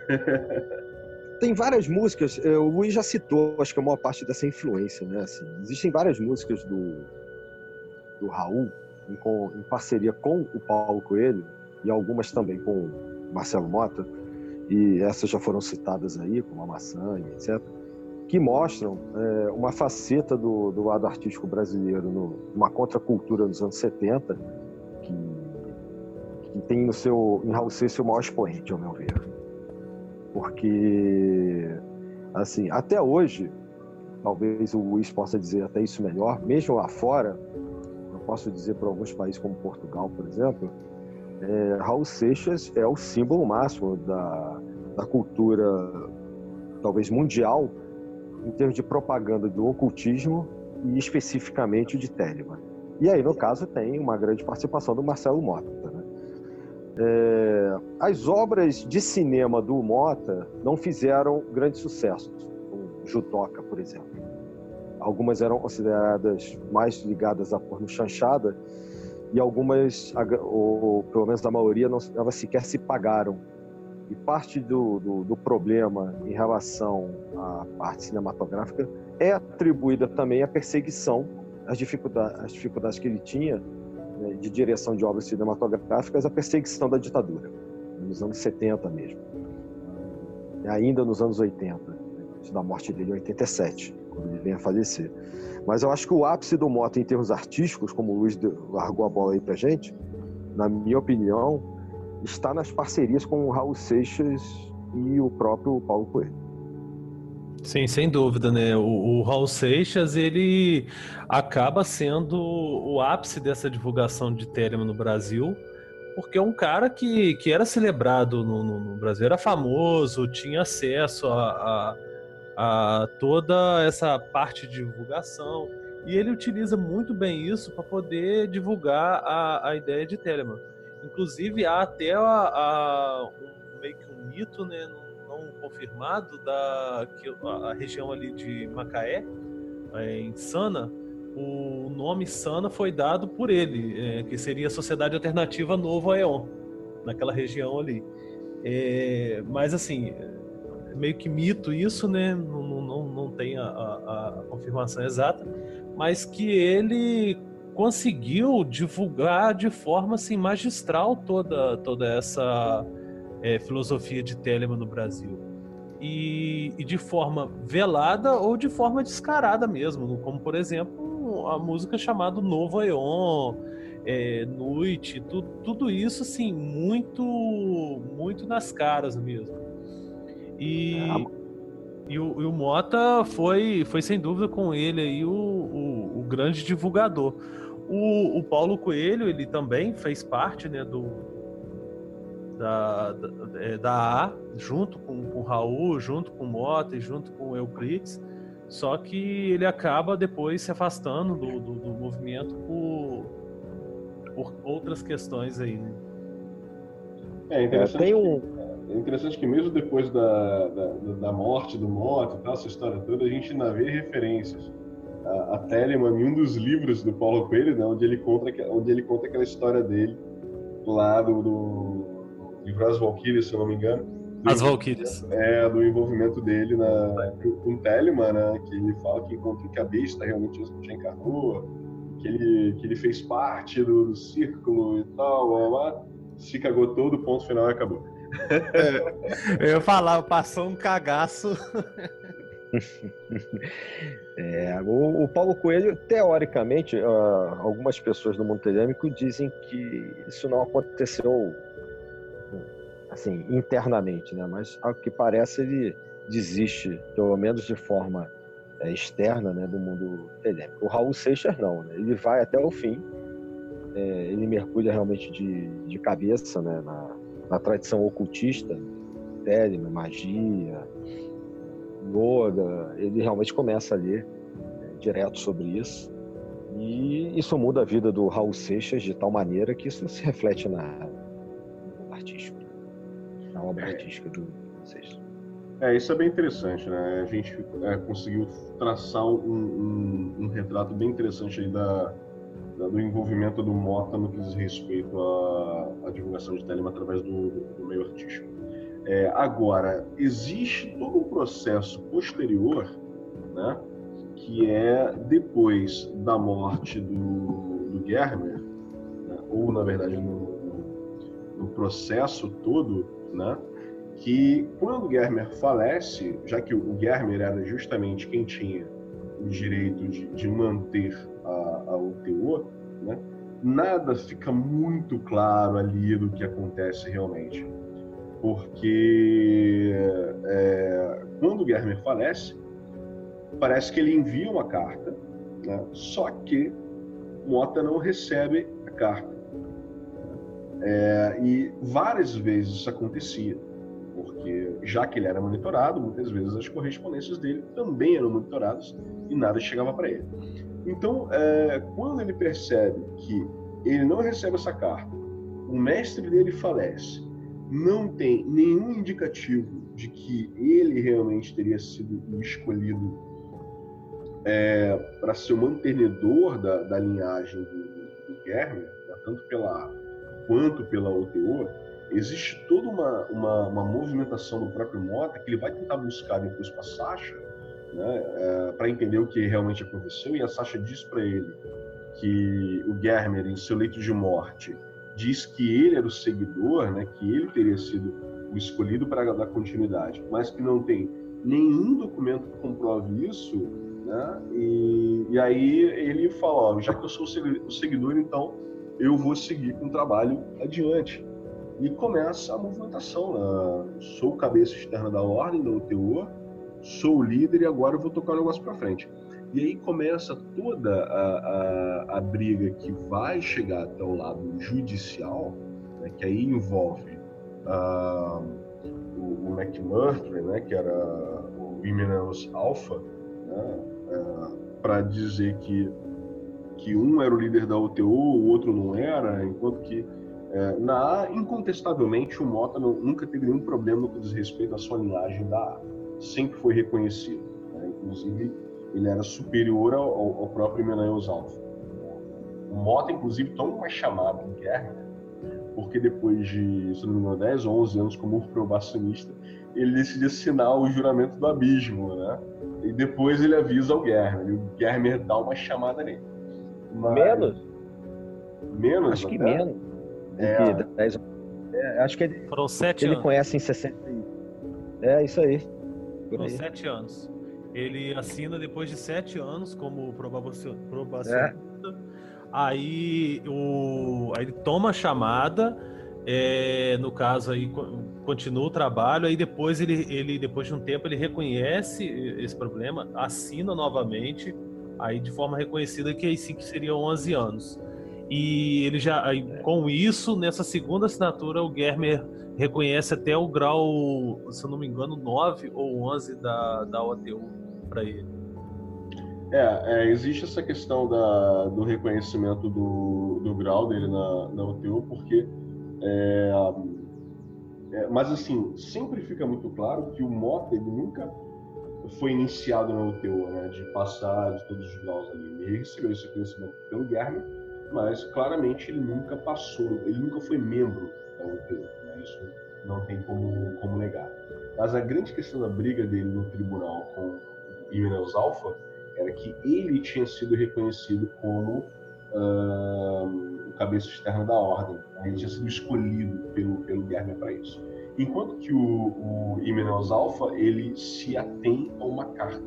S2: [laughs]
S3: Tem várias músicas, eh, o Luiz já citou, acho que a maior parte dessa influência, né? Assim, existem várias músicas do, do Raul em, com, em parceria com o Paulo Coelho e algumas também com o Marcelo Mota, e essas já foram citadas aí, como a maçã e etc., que mostram é, uma faceta do, do, lado artístico brasileiro, no, uma contracultura dos anos 70, que, que tem no seu, em Raul Seixas o maior expoente, ao meu ver. Porque, assim, até hoje, talvez o Luiz possa dizer até isso melhor, mesmo lá fora, eu posso dizer para alguns países como Portugal, por exemplo, é, Raul Seixas é o símbolo máximo da, da cultura, talvez mundial, em termos de propaganda do ocultismo e especificamente de Telemann. E aí, no caso, tem uma grande participação do Marcelo Mota. É, as obras de cinema do Mota não fizeram grande sucesso, como Jutoca, por exemplo. Algumas eram consideradas mais ligadas à porno chanchada, e algumas, ou pelo menos a maioria, não, elas sequer se pagaram. E parte do, do, do problema em relação à parte cinematográfica é atribuída também à perseguição, às dificuldades, às dificuldades que ele tinha né, de direção de obras cinematográficas, a perseguição da ditadura, nos anos 70 mesmo. Ainda nos anos 80, da morte dele em 87, quando ele vem a falecer. Mas eu acho que o ápice do Mota em termos artísticos, como o Luiz largou a bola aí pra gente, na minha opinião, está nas parcerias com o Raul Seixas e o próprio Paulo Coelho.
S4: Sim, sem dúvida, né? O, o Raul Seixas, ele acaba sendo o ápice dessa divulgação de Telemann no Brasil, porque é um cara que, que era celebrado no, no, no Brasil, era famoso, tinha acesso a, a, a, toda essa parte de divulgação, e ele utiliza muito bem isso para poder divulgar a, a ideia de Telemann. Inclusive, há até a, a um, meio que um mito, né? Confirmado da que a, a região ali de Macaé, é, em Sana, o nome Sana foi dado por ele, é, que seria a Sociedade Alternativa Novo Aeon, naquela região ali. É, mas assim, meio que mito isso, né? Não, não, não tem a, a, a confirmação exata, mas que ele conseguiu divulgar de forma assim magistral toda toda essa é, filosofia de Telemann no Brasil. E, e, de forma velada ou de forma descarada mesmo, como por exemplo a música chamada Novo Aeon, é, Noite, tudo, tudo isso assim, muito, muito nas caras mesmo. E, é, e, o, e o Mota foi, foi sem dúvida com ele aí o, o, o grande divulgador. O, o Paulo Coelho, ele também fez parte né, do, da, da, é, da A, junto com, com o Raul, junto com o Mota e junto com o Euclides, só que ele acaba depois se afastando do, do, do movimento por, por outras questões aí. Né?
S2: É interessante, é, um... que, é interessante que mesmo depois da, da, da, morte do Mota e tal, essa história toda, a gente ainda vê referências a, a Telemann em um dos livros do Paulo Coelho, né, onde, ele conta, onde ele conta aquela história dele lá do, do livro As Valkyries, se eu não me engano.
S4: As Valkyries.
S2: É, do envolvimento dele na, com Telemann, né? Que ele fala que encontrou que a besta realmente já encarnou, que ele, que ele fez parte do, do círculo e tal, blá, blá, se cagou todo, ponto final e acabou.
S4: É, [laughs] eu ia falar, passou um cagaço. [laughs]
S3: É, o, o, Paulo Coelho, teoricamente, uh, algumas pessoas do mundo telêmico dizem que isso não aconteceu assim, internamente, né? Mas ao que parece ele desiste, pelo menos de forma é, externa, né, do mundo telêmico. O Raul Seixas não, né? Ele vai até o fim, é, ele mergulha realmente de, de cabeça, né, na, na tradição ocultista, Telemann, magia, Yoga, ele realmente começa a ler é, direto sobre isso. E isso muda a vida do Raul Seixas de tal maneira que isso se reflete na, no artístico na obra artística de vocês.
S2: É, isso é bem interessante, né? A gente é, conseguiu traçar um, um, um, retrato bem interessante aí da, da, do envolvimento do Mota no que diz respeito à, à divulgação de Telema através do, do meio artístico. É, agora, existe todo um processo posterior, né? Que é depois da morte do, do Germer, né? ou na verdade no, no processo todo, né? que quando Germer falece, já que o Germer era justamente quem tinha o direito de, de manter a, a UTO, né? nada fica muito claro ali do que acontece realmente. Porque é, quando Germer falece, parece que ele envia uma carta, né? só que Mota não recebe a carta. É, e várias vezes isso acontecia, porque já que ele era monitorado, muitas vezes as correspondências dele também eram monitoradas e nada chegava para ele. Então, é, quando ele percebe que ele não recebe essa carta, o mestre dele falece, não tem nenhum indicativo de que ele realmente teria sido escolhido é, para ser o mantenedor da, da linhagem do, do Germer, né, tanto pela quanto pela OTO, existe toda uma, uma, uma, movimentação do próprio Mota que ele vai tentar buscar depois com a Sasha, né, é, para entender o que realmente aconteceu, e a Sasha diz para ele que o Germer, em seu leito de morte, diz que ele era o seguidor, né, que ele teria sido o escolhido para dar continuidade, mas que não tem nenhum documento que comprove isso, né, e, e aí ele fala, ó, já que eu sou o seguidor, então eu vou seguir com o trabalho adiante. E começa a movimentação. Né? Sou cabeça externa da ordem, da UTO, sou líder e agora eu vou tocar o negócio para frente. E aí começa toda a, a, a, briga que vai chegar até o lado judicial, né, que aí envolve uh, o, o McMurtry, né, que era o Imenos Alpha, né, uh, é, para dizer que, que um era o líder da UTO, o outro não era, enquanto que é, na A, incontestavelmente, o Mota não, nunca teve nenhum problema diz respeito à sua linhagem da A. Sempre foi reconhecido. Né? Inclusive, ele era superior ao, ao próprio Menelaus Alfa. O Mota, inclusive, toma uma chamada em guerra, porque depois de, se não me engano, 10 ou 11 anos como probacionista, ele decide assinar o juramento do abismo, né? E depois ele avisa ao Guerra, e o Guerra dá uma chamada nele.
S3: Mas... Menos?
S2: Menos?
S3: Acho que menos. É. 10... É, acho que ele,
S4: Foram sete
S3: ele
S4: anos.
S3: conhece em 60. É, isso aí.
S4: Foram sete anos. Ele assina depois de sete anos como probacionista. É. Aí, o, aí ele toma a chamada, é, no caso aí continua o trabalho, aí depois ele, ele, depois de um tempo, ele reconhece esse problema, assina novamente, aí de forma reconhecida que aí sim que seria 11 anos. E ele já, aí, com isso, nessa segunda assinatura, o Germer reconhece até o grau, se eu não me engano, 9 ou 11 da, da OTU para ele.
S2: É, é, existe essa questão da, do reconhecimento do, do grau dele na, na UTU, porque. É, é, mas, assim, sempre fica muito claro que o Mota ele nunca foi iniciado na UTU, né, de passar de todos os graus ali. Ele recebeu esse conhecimento pelo Guilherme, mas claramente ele nunca passou, ele nunca foi membro da UTU. Né, isso não tem como, como negar. Mas a grande questão da briga dele no tribunal com Imeneus Alpha era que ele tinha sido reconhecido como uh, o cabeça externa da ordem. Ele tinha sido escolhido pelo, pelo Guerra para isso. Enquanto que o, o Imeneus Alpha ele se atém a uma carta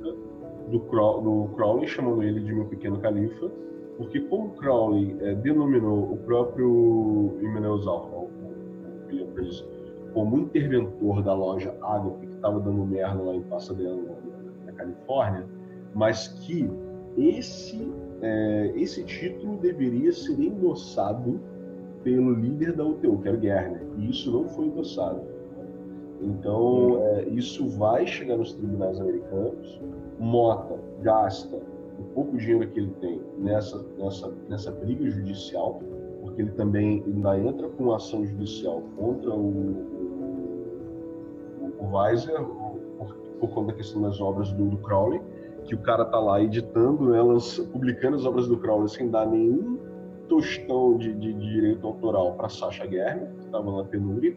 S2: do, do Crowley chamando ele de meu pequeno califa, porque como Crowley é, denominou o próprio Imeneus Alpha, o, o William Price, como interventor da loja Agape que estava dando merda lá em Pasadena, Califórnia, mas que esse, é, esse título deveria ser endossado pelo líder da UTU, que era Gerner, e isso não foi endossado. Então, é, isso vai chegar nos tribunais americanos. Mota gasta o pouco dinheiro que ele tem nessa, nessa, nessa briga judicial, porque ele também ainda entra com ação judicial contra o, o, o Weiser, por conta da questão das obras do, do Crowley, que o cara tá lá editando elas, publicando as obras do Crowley sem dar nenhum tostão de, de, de direito autoral para Sasha Guerra, que estava na penúria,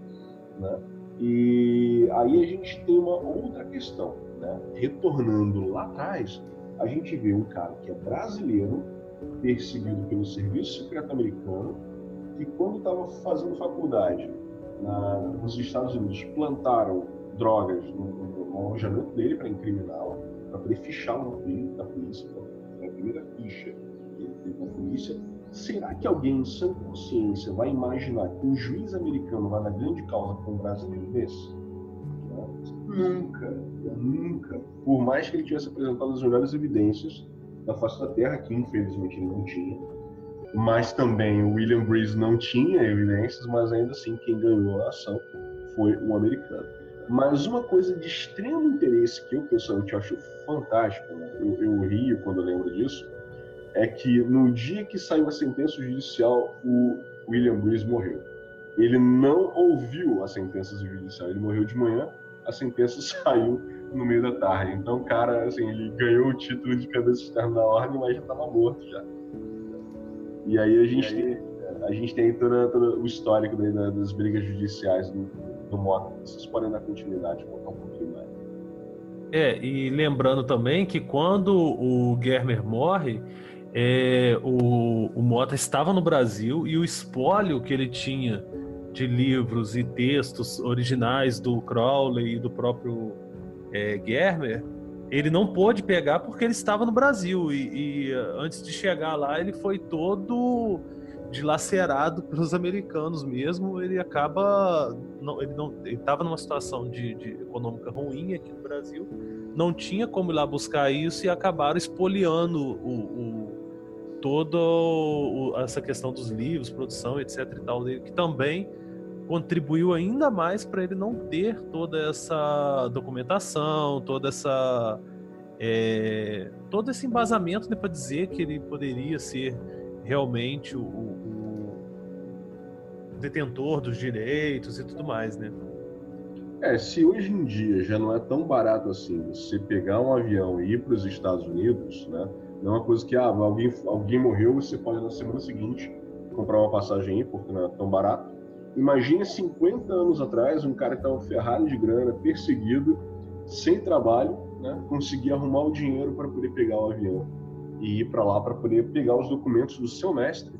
S2: né? E aí a gente tem uma outra questão, né? Retornando lá atrás, a gente vê um cara que é brasileiro, perseguido pelo Serviço Secreto Americano, que quando estava fazendo faculdade na, nos Estados Unidos plantaram drogas no, no alojamento dele para incriminá-lo, para poder fichar o nome da polícia, foi a primeira ficha que ele teve da polícia. Será que alguém em sã consciência vai imaginar que um juiz americano vai na grande causa com um brasileiro desse? Nunca, nunca. Por mais que ele tivesse apresentado as melhores evidências da face da Terra, que infelizmente ele não tinha, mas também o William Breeze não tinha evidências, mas ainda assim quem ganhou a ação foi o americano. Mas uma coisa de extremo interesse que eu pessoalmente acho fantástico, né? eu, eu rio quando eu lembro disso, é que no dia que saiu a sentença judicial, o William Breeze morreu. Ele não ouviu a sentença judicial, ele morreu de manhã, a sentença [laughs] saiu no meio da tarde. Então, o cara, assim, ele ganhou o título de cabeça externa da ordem, mas já estava morto já. E aí a gente, aí... Tem, a gente tem todo, todo o histórico das brigas judiciais do, do Mota. Vocês podem dar continuidade, contar um pouquinho mais.
S4: É, e lembrando também que quando o Germer morre, é, o, o Mota estava no Brasil e o espólio que ele tinha de livros e textos originais do Crowley e do próprio é, Germer, ele não pôde pegar porque ele estava no Brasil e, e, antes de chegar lá ele foi todo dilacerado [laughs] pelos americanos mesmo. Ele acaba, não, ele não, estava numa situação de, de, econômica ruim aqui no Brasil, não tinha como ir lá buscar isso e acabaram espoliando o, o toda essa questão dos livros, produção, etc. e tal que também contribuiu ainda mais para ele não ter toda essa documentação, toda essa é, todo esse embasamento né, para dizer que ele poderia ser realmente o, o, detentor dos direitos e tudo mais, né?
S2: É, se hoje em dia já não é tão barato assim você pegar um avião e ir para os Estados Unidos, né? Não é uma coisa que ah, alguém, alguém morreu, você pode na semana seguinte comprar uma passagem aí, porque não é tão barato. Imagine 50 anos atrás, um cara que estava ferrado de grana, perseguido, sem trabalho, né, conseguir arrumar o dinheiro para poder pegar o avião e ir para lá para poder pegar os documentos do seu mestre.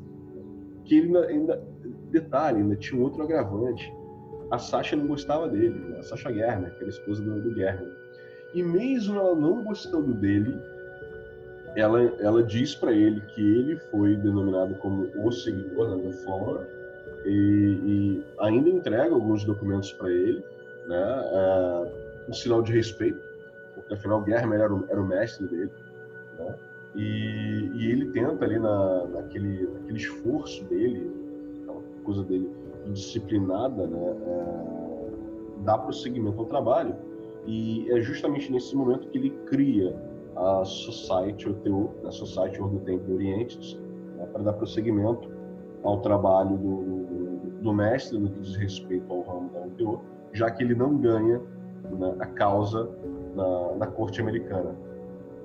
S2: Que ele ainda, detalhe, ainda tinha um outro agravante. A Sasha não gostava dele, né? a Sasha Germer, que era a esposa do, do Germer. E mesmo ela não gostando dele, ela, ela diz para ele que ele foi denominado como o seguidor, né, follower, e, e, ainda entrega alguns documentos para ele, né, é, um sinal de respeito, porque afinal Germer era era o mestre dele, né, e, e, ele tenta ali na, naquele, naquele esforço dele, coisa dele disciplinada, né, é, dar prosseguimento ao trabalho, e é justamente nesse momento que ele cria a Society OTO, a Society Ordo Templo Orientes, né, para dar prosseguimento ao trabalho do, do, mestre no que diz respeito ao ramo da OTO, já que ele não ganha né, a causa na, na corte americana.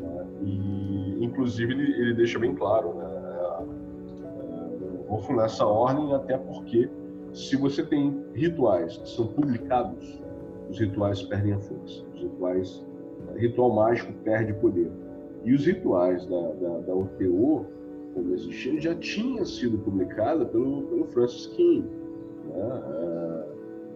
S2: Né, e, inclusive, ele, ele, deixa bem claro, né, vou fundar essa ordem até porque se você tem rituais que são publicados, os rituais perdem a força. Os rituais ritual mágico perde poder. E os rituais da, da, da OTO, como existiam, já tinha sido publicada pelo, pelo Francis King. Né? É,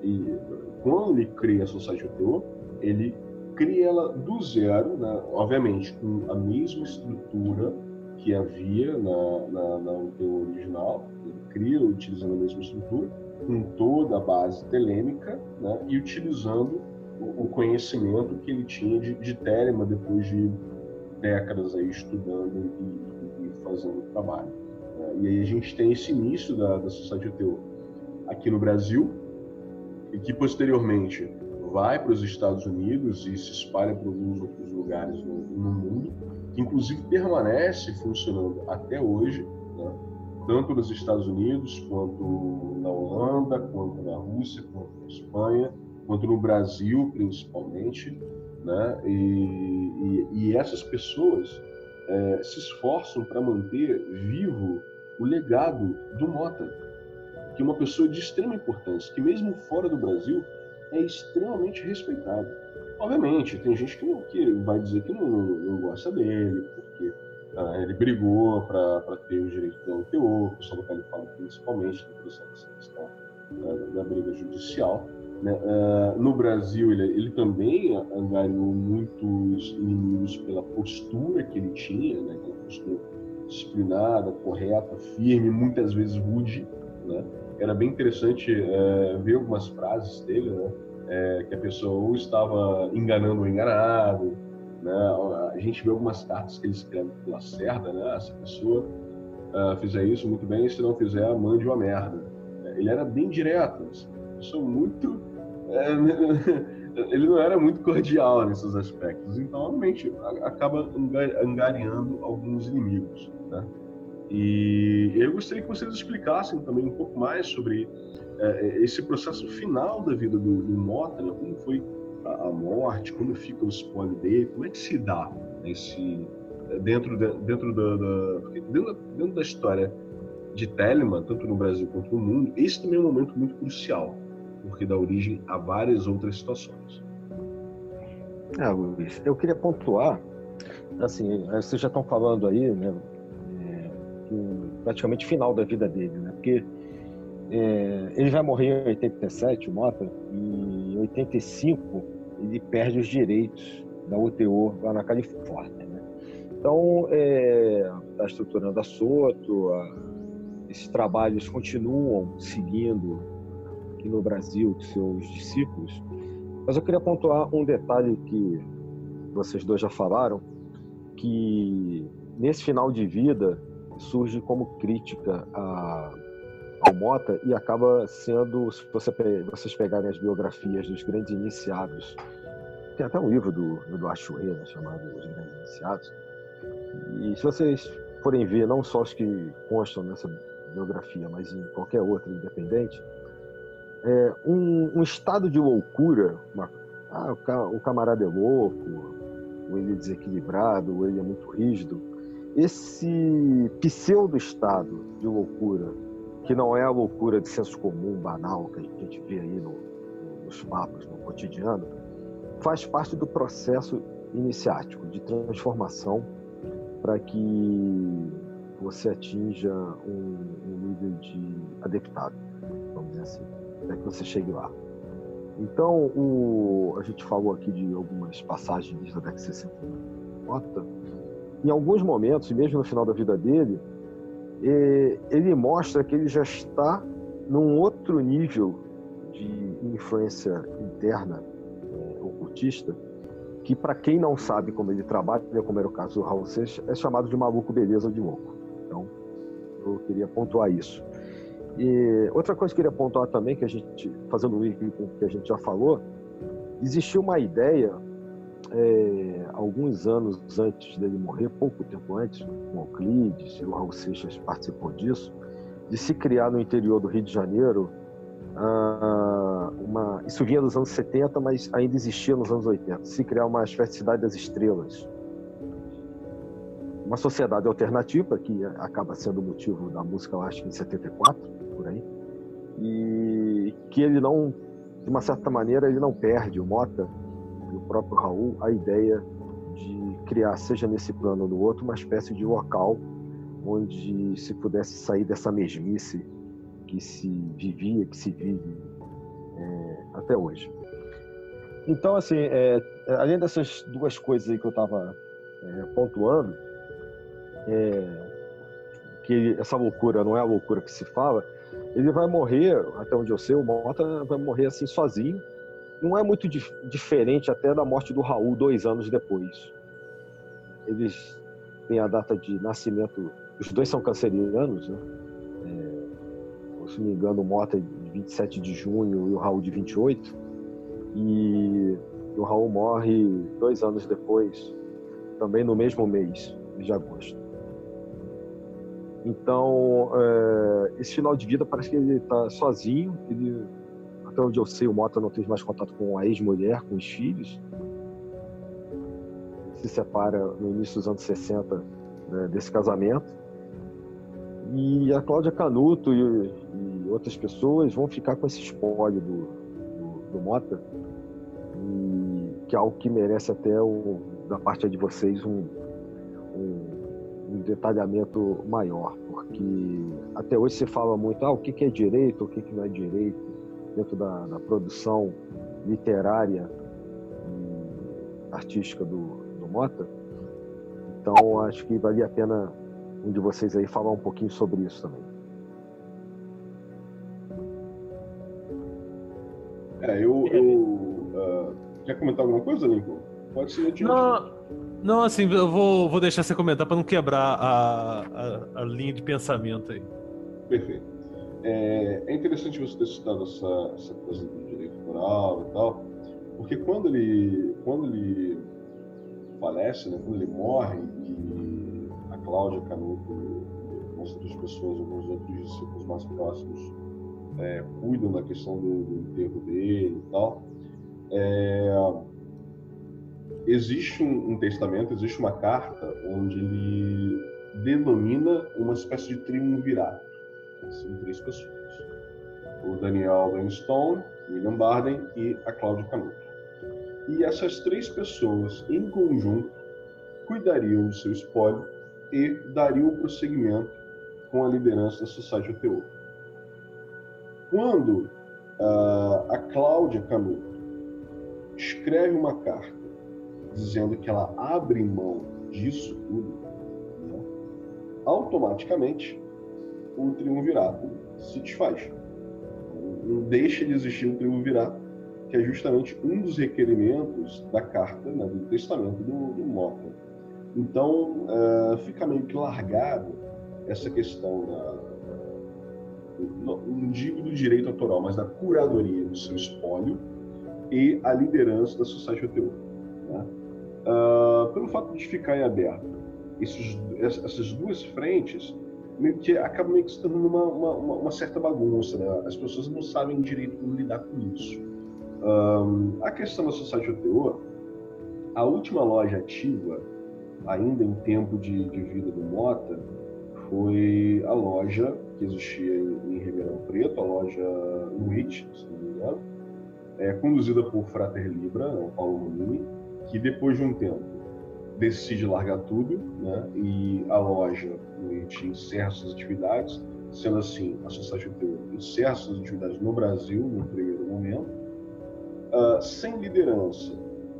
S2: e quando ele cria a Society OTO, ele cria ela do zero, né? obviamente com a mesma estrutura que havia na, na, na original, ele cria utilizando a mesma estrutura, com toda a base telêmica né? e utilizando o conhecimento que ele tinha de, de Telema depois de décadas aí estudando e, e fazendo trabalho. Né? E aí a gente tem esse início da, da Sociedade Teor aqui no Brasil e que posteriormente vai para os Estados Unidos e se espalha para alguns outros lugares no, no mundo, que inclusive permanece funcionando até hoje, né? tanto nos Estados Unidos quanto na Holanda, quanto na Rússia, quanto na Espanha, quanto no Brasil, principalmente, né? E, e, e essas pessoas é, se esforçam para manter vivo o legado do Mota, que é uma pessoa de extrema importância, que mesmo fora do Brasil é extremamente respeitado. Obviamente, tem gente que, não, que vai dizer que não, não gosta dele, porque ah, ele brigou para ter os direitos da UTO, o pessoal do Califado principalmente, no processo da, da briga judicial. Né? Uh, no Brasil, ele, ele também angariou muitos inimigos pela postura que ele tinha, né? aquela postura disciplinada, correta, firme, muitas vezes rude. Né? Era bem interessante uh, ver algumas frases dele, né? É, que a pessoa ou estava enganando ou enganado. Né? A gente vê algumas cartas que ele escreve pela cerda, né? se a pessoa uh, fizer isso, muito bem, se não fizer, mande uma merda. Ele era bem direto, assim, pessoa muito é, [laughs] ele não era muito cordial nesses aspectos. Então, realmente, acaba angariando alguns inimigos. Né? E eu gostaria que vocês explicassem também um pouco mais sobre é, esse processo final da vida do, do Mota, né? como foi a, a, morte, como fica o spoiler dele, como é que se dá esse dentro de, dentro da, da dentro, dentro da história de Telemann, tanto no Brasil quanto no mundo, esse também é um momento muito crucial porque dá origem a várias outras situações.
S3: Ah, Luiz, eu queria pontuar, assim, vocês já estão falando aí, né, é, praticamente final da vida dele, né, porque é, ele vai morrer em 87, o Mota, e em 85 ele perde os direitos da UTO lá na Califórnia, né? Então, está é, tá estruturando a Soto, a, esses trabalhos continuam seguindo aqui no Brasil seus discípulos. Mas eu queria pontuar um detalhe que vocês dois já falaram, que nesse final de vida surge como crítica a, ao Mota e acaba sendo, se você, vocês pegarem as biografias dos grandes iniciados, tem até um livro do Eduardo Churreira né, chamado Os Grandes Iniciados, e se vocês forem ver, não só os que constam nessa biografia, mas em qualquer outra independente, é um, um estado de loucura, uma, ah, o camarada é louco, ou ele é desequilibrado, ou ele é muito rígido, esse pseudo-estado de loucura, que não é a loucura de senso comum, banal, que a gente vê aí no, nos mapas, no cotidiano, faz parte do processo iniciático de transformação para que você atinja um, um, nível de adeptado, vamos dizer assim, para que você chegue lá. Então, o, a gente falou aqui de algumas passagens da década de 60 nota, em alguns momentos, e mesmo no final da vida dele, ele mostra que ele já está num outro nível de influência interna é, ocultista, que para quem não sabe como ele trabalha, como era o caso do Raul Seixas, é chamado de maluco beleza de louco. Então, eu queria pontuar isso. E outra coisa que eu queria pontuar também, que a gente, fazendo o link com o que a gente já falou, existiu uma ideia, é, alguns anos antes dele morrer, pouco tempo antes, com Euclides, e o Raul Seixas participou disso, de se criar no interior do Rio de Janeiro ah, uma, isso vinha dos anos 70, mas ainda existia nos anos 80. Se criar uma espécie de cidade das estrelas. Uma sociedade alternativa, que acaba sendo o motivo da música, eu acho, em 74, por aí. E que ele não, de uma certa maneira, ele não perde, o Mota e o próprio Raul, a ideia de criar, seja nesse plano ou no outro, uma espécie de local onde se pudesse sair dessa mesmice que se vivia, que se vive é, até hoje. Então, assim, é, além dessas duas coisas aí que eu estava é, pontuando, é, que essa loucura não é a loucura que se fala, ele vai morrer, até onde eu sei, o Mota vai morrer assim sozinho. Não é muito dif diferente até da morte do Raul dois anos depois. Eles têm a data de nascimento, os dois são cancerianos, né? se não me engano, o Mota de 27 de junho e o Raul de 28. E o Raul morre dois anos depois, também no mesmo mês de agosto. Então, é, esse final de vida parece que ele está sozinho. Ele, até onde eu sei, o Mota não teve mais contato com a ex-mulher, com os filhos. Se separa no início dos anos 60 né, desse casamento. E a Cláudia Canuto e, e, outras pessoas vão ficar com esse espólio do, do, do Mota, e, que é algo que merece até, o, da parte de vocês, um, um, um, detalhamento maior, porque até hoje se fala muito ah, o que, é direito, o que, que não é direito, dentro da, da produção literária e artística do, do Mota. Então, acho que valia a pena um de vocês aí falar um pouquinho sobre isso também.
S2: É, eu. eu uh, quer comentar alguma coisa, Lincoln? Pode ser adiante.
S4: Não, não, assim, eu vou, vou deixar você comentar para não quebrar a, a, a, linha de pensamento aí.
S2: Perfeito. É, é interessante você ter citado essa, essa coisa do direito moral e tal, porque quando ele, quando ele falece, né, quando ele morre e Cláudia Canuto, algumas outras pessoas, alguns outros discípulos mais próximos é, cuidam da questão do, do, enterro dele e tal. É, existe um, um, testamento, existe uma carta onde ele denomina uma espécie de triunvirato, assim, três pessoas. O Daniel Stone, William Barden e a Cláudia Canuto. E essas três pessoas, em conjunto, cuidariam do seu espólio e daria o prosseguimento com a liderança da Sociedade UTU. Quando uh, a Cláudia Canuto escreve uma carta dizendo que ela abre mão disso tudo, né, automaticamente o triunvirato se desfaz. Não deixa de existir o triunvirato, que é justamente um dos requerimentos da carta, né, do testamento do, do Mota. Então, uh, fica meio que largado essa questão da, não digo do direito autoral, mas da curadoria do seu espólio e a liderança da Society of Né? Uh, pelo fato de ficar em aberto esses, essas duas frentes, meio que acaba meio que se tornando uma, uma, uma, certa bagunça. Né? As pessoas não sabem direito como lidar com isso. Um, a questão da Society of a última loja ativa, ainda em tempo de, de vida do Mota, foi a loja que existia em, em Ribeirão Preto, a loja Luiz, se não me engano, é, conduzida por Frater Libra, o Paulo Monini, que depois de um tempo decide largar tudo, né? E a loja Luiz encerra suas atividades, sendo assim, a Sociedade Teu encerra suas atividades no Brasil, no primeiro momento, uh, sem liderança,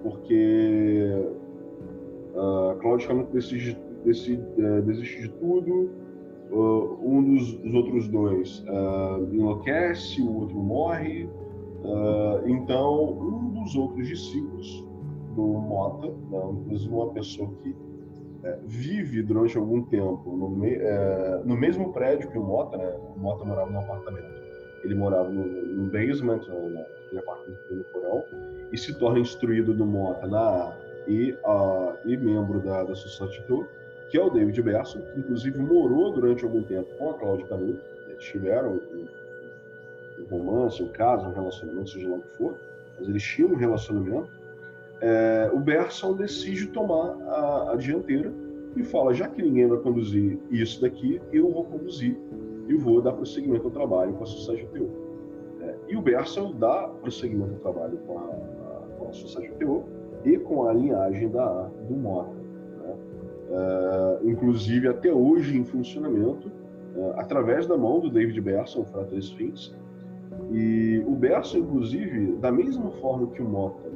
S2: porque uh, Cláudio Canuto decide, decide, uh, desiste de tudo, Uh, um dos, dos, outros dois uh, enlouquece, o outro morre. Então, um dos outros discípulos do Mota, né, inclusive uma pessoa que é, vive durante algum tempo no, me, é, no, mesmo prédio que o Mota, né? o Mota morava no apartamento, ele morava no, no basement, né, naquele apartamento no porão, e se torna instruído do Mota na e, e membro da, da Society Tour que é o David Berson, que inclusive morou durante algum tempo com a Cláudia Canuto. Eles tiveram um, um romance, um caso, um relacionamento, seja lá o que for, mas eles tinham um relacionamento. É, o Berson decide tomar a, a, dianteira e fala: já que ninguém vai conduzir isso daqui, eu vou conduzir e vou dar prosseguimento ao trabalho com a Sociedade TO. É, e o Berson dá prosseguimento ao trabalho com a, com a Sociedade TO e com a linhagem da, do Mota uh, inclusive até hoje em funcionamento, uh, através da mão do David Berson, o Frater Sphinx. E o Berson, inclusive, da mesma forma que o Mota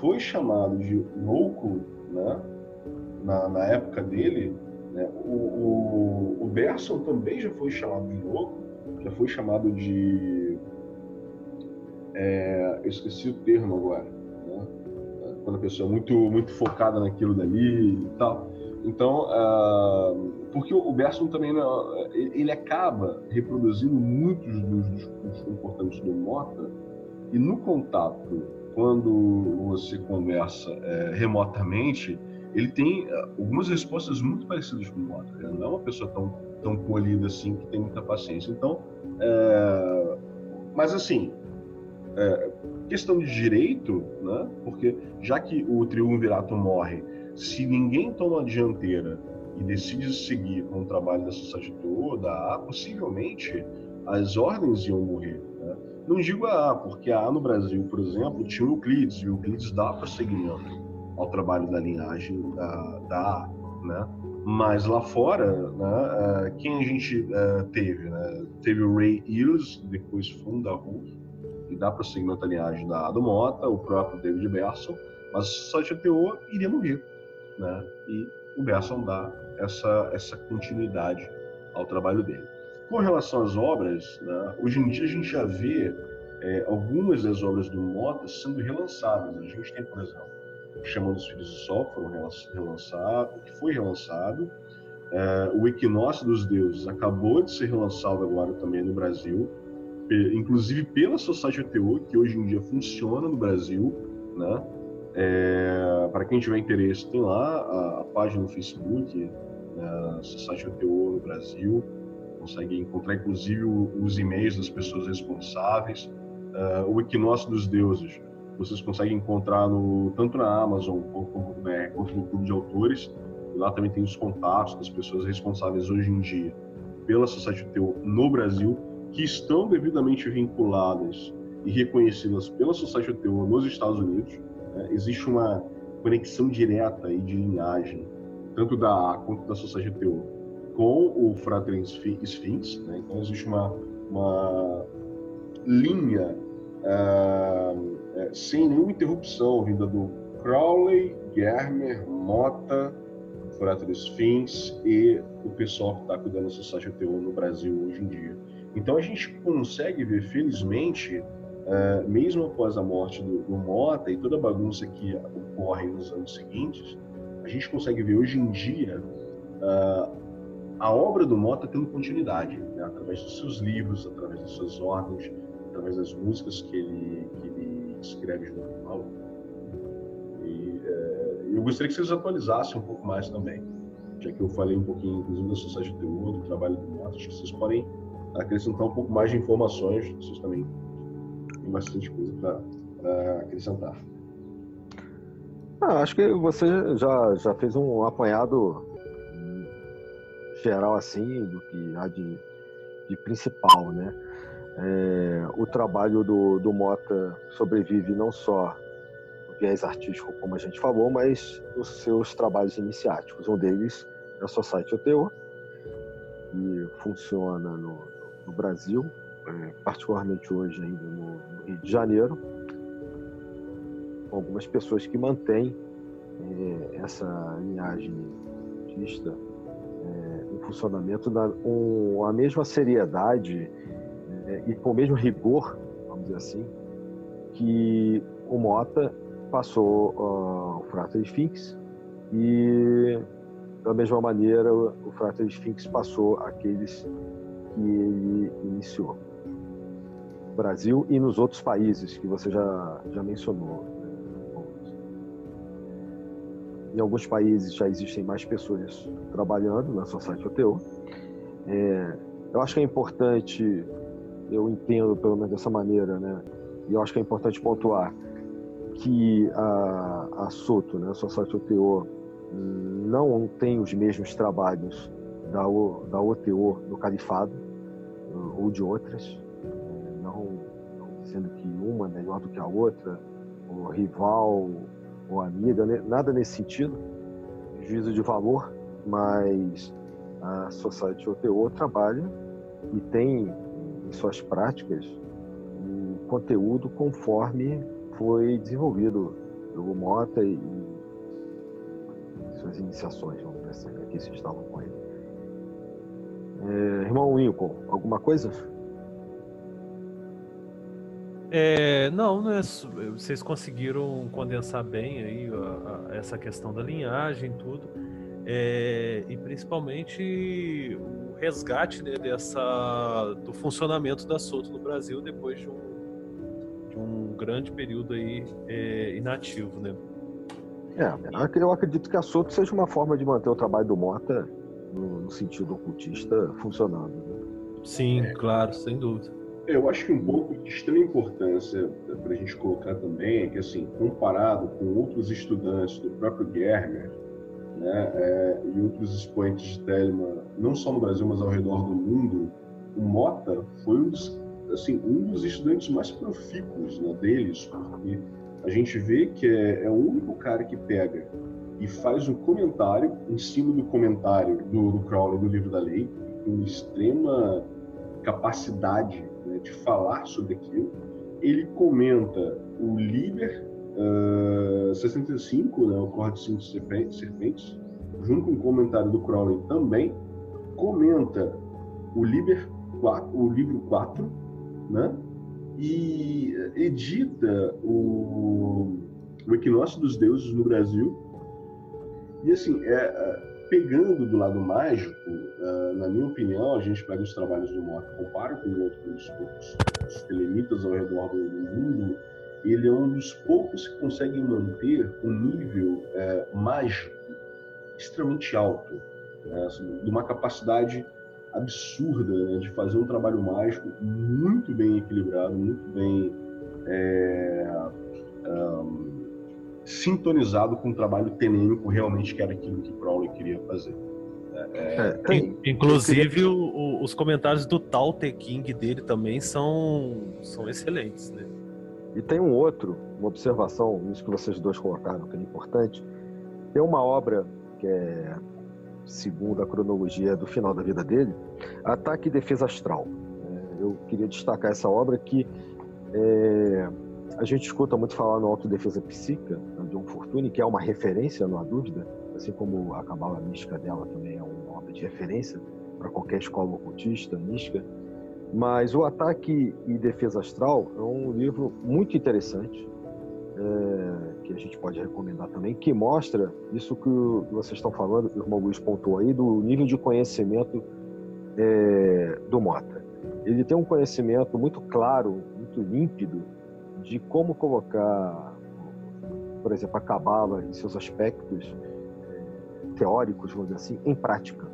S2: foi chamado de louco né, na, na época dele, né, o, o, o Berson também já foi chamado de louco, já foi chamado de. É, eu esqueci o termo agora. Né, quando a pessoa é muito, muito focada naquilo dali e tal. Então, uh, porque o Berson também ele acaba reproduzindo muitos dos, dos comportamentos do Mota e no contato, quando você conversa é, remotamente, ele tem eh, algumas respostas muito parecidas com o Mota. Ele não é uma pessoa tão, tão polida assim, que tem muita paciência. Então, é, mas assim, é, questão de direito, né? porque já que o triunvirato morre se ninguém toma a dianteira e decide seguir com o trabalho da sociedade toda, possivelmente as ordens iam morrer. Né? Não digo a A, porque a A no Brasil, por exemplo, tinha o Euclides, e o Euclides dá prosseguimento ao trabalho da linhagem da, da A. Né? Mas lá fora, né, é, quem a gente é, teve? Né? Teve o Ray Eels, depois funda a RUF, e dá prosseguimento à linhagem da A do Mota, o próprio David Berson, mas a Sociedade TO iria morrer né? E o Berson dá essa, essa continuidade ao trabalho dele. Com relação às obras, né, hoje em dia a gente já vê é, algumas das obras do Mota sendo relançadas. A gente tem, por exemplo, Chamando os Filhos do Sol, que relançado, que foi relançado. É, o Equinócio dos Deuses acabou de ser relançado agora também no Brasil, inclusive pela Society TO, que hoje em dia funciona no Brasil, né? É, para quem tiver interesse, tem lá a, a página no Facebook, né, Society OTO no Brasil. Consegue encontrar, inclusive, os e-mails das pessoas responsáveis. Uh, o Equinócio dos Deuses, vocês conseguem encontrar no, tanto na Amazon.com.br quanto no Clube de Autores. Lá também tem os contatos das pessoas responsáveis hoje em dia pela Society OTO no Brasil, que estão devidamente vinculadas e reconhecidas pela Society OTO nos Estados Unidos. Né? Existe uma conexão direta aí de linhagem, tanto da A quanto da Sociedade GTO, com o Frater Sphinx. Né? Então, existe uma, uma linha uh, sem nenhuma interrupção vinda do Crowley, Germer, Mota, dos Fins e o pessoal que está cuidando da Sociedade UTO no Brasil hoje em dia. Então a gente consegue ver, felizmente, uh, mesmo após a morte do, do, Mota e toda a bagunça que ocorre nos anos seguintes, a gente consegue ver hoje em dia uh, a obra do Mota tendo continuidade, né? através dos seus livros, através das suas ordens, através das músicas que ele, que ele escreve junto com Paulo. E uh, eu gostaria que vocês atualizassem um pouco mais também, já que eu falei um pouquinho, inclusive, da Sociedade de Teor, do trabalho do Mota, acho que vocês podem acrescentar um pouco mais de informações, vocês também têm bastante coisa para acrescentar.
S3: Ah, acho que você já, já fez um apanhado geral assim do que há de, de principal, né? É, o trabalho do, do Mota sobrevive não só no viés artístico, como a gente falou, mas os seus trabalhos iniciáticos. Um deles é o Society OTO, que funciona no, no Brasil, é, particularmente hoje ainda no, no, Rio de Janeiro, com algumas pessoas que mantêm é, essa linhagem artista funcionamento na, com a mesma seriedade é, e com o mesmo rigor, vamos dizer assim, que o Mota passou uh, o Frater Sphinx e da mesma maneira o Frater Sphinx passou aqueles que ele iniciou. No Brasil e nos outros países que você já, já mencionou. Em alguns países já existem mais pessoas trabalhando na Society OTO. É, eu acho que é importante, eu entendo pelo menos dessa maneira, né? E eu acho que é importante pontuar que a, a SOTO, né, a Society OTO, não tem os mesmos trabalhos da, o, da OTO no Califado ou de outras, é, não, não dizendo que uma é melhor do que a outra, ou rival, ou amiga, né? nada nesse sentido, juízo de valor, mas a Society OTO trabalha e tem em suas práticas o conteúdo conforme foi desenvolvido pelo Mota e, suas iniciações, vamos dizer assim, né, que se estavam com ele. É, irmão Lincoln, alguma coisa?
S4: É, não, não é, vocês conseguiram condensar bem aí a, a, essa questão da linhagem, tudo, é, e principalmente o resgate né, dessa do funcionamento da Soto no Brasil depois de um, de um grande período aí é, inativo, né?
S3: É, eu acredito que a Soto seja uma forma de manter o trabalho do Mota no, no sentido ocultista funcionando. Né?
S4: Sim, é. claro, sem dúvida.
S2: Eu acho que um ponto de extrema importância para a gente colocar também é que, assim, comparado com outros estudantes do próprio Germer, né, é, e outros expoentes de Telema, não só no Brasil, mas ao redor do mundo, o Mota foi um dos, assim, um dos estudantes mais profícuos né, deles, porque a gente vê que é, é o único cara que pega e faz um comentário em cima do comentário do, do Crowley do livro da lei, com extrema capacidade né, de falar sobre aquilo. Ele comenta o Liber uh, 65, né, o Corte de Cinco Serpentes, junto com o comentário do Crowley também, comenta o Liber 4, o livro 4, né, e edita o, o Equinócio dos Deuses no Brasil, e assim, é, é, pegando do lado mágico, uh, na minha opinião, a gente pega os trabalhos do Mota, compara com outros poucos os telemitas ao redor do, mundo, ele é um dos poucos que conseguem manter um nível é, mágico extremamente alto, né? assim, de uma capacidade absurda né? de fazer um trabalho mágico muito bem equilibrado, muito bem é, um, sintonizado com o trabalho tenênico realmente que era aquilo que Crowley queria fazer.
S4: É, é, inclusive queria... o, os comentários do Tao Te King dele também são, são excelentes, né?
S3: E tem um outro, uma observação, isso que vocês dois colocaram, que é importante. Tem uma obra que é, segundo a cronologia do final da vida dele, Ataque e Defesa Astral. É, eu queria destacar essa obra que é, a gente escuta muito falar no Autodefesa Psíquica, de John Fortune, que é uma referência, não há dúvida, assim como a cabala mística dela também é uma obra de referência para qualquer escola ocultista, mística. Mas o Ataque e Defesa Astral é um livro muito interessante, é, que a gente pode recomendar também, que mostra isso que vocês estão falando, o irmão Luiz pontuou aí, do nível de conhecimento é, do Mota. Ele tem um conhecimento muito claro, muito límpido, de como colocar, por exemplo, a Cabala em seus aspectos é, teóricos, vamos dizer assim, em prática.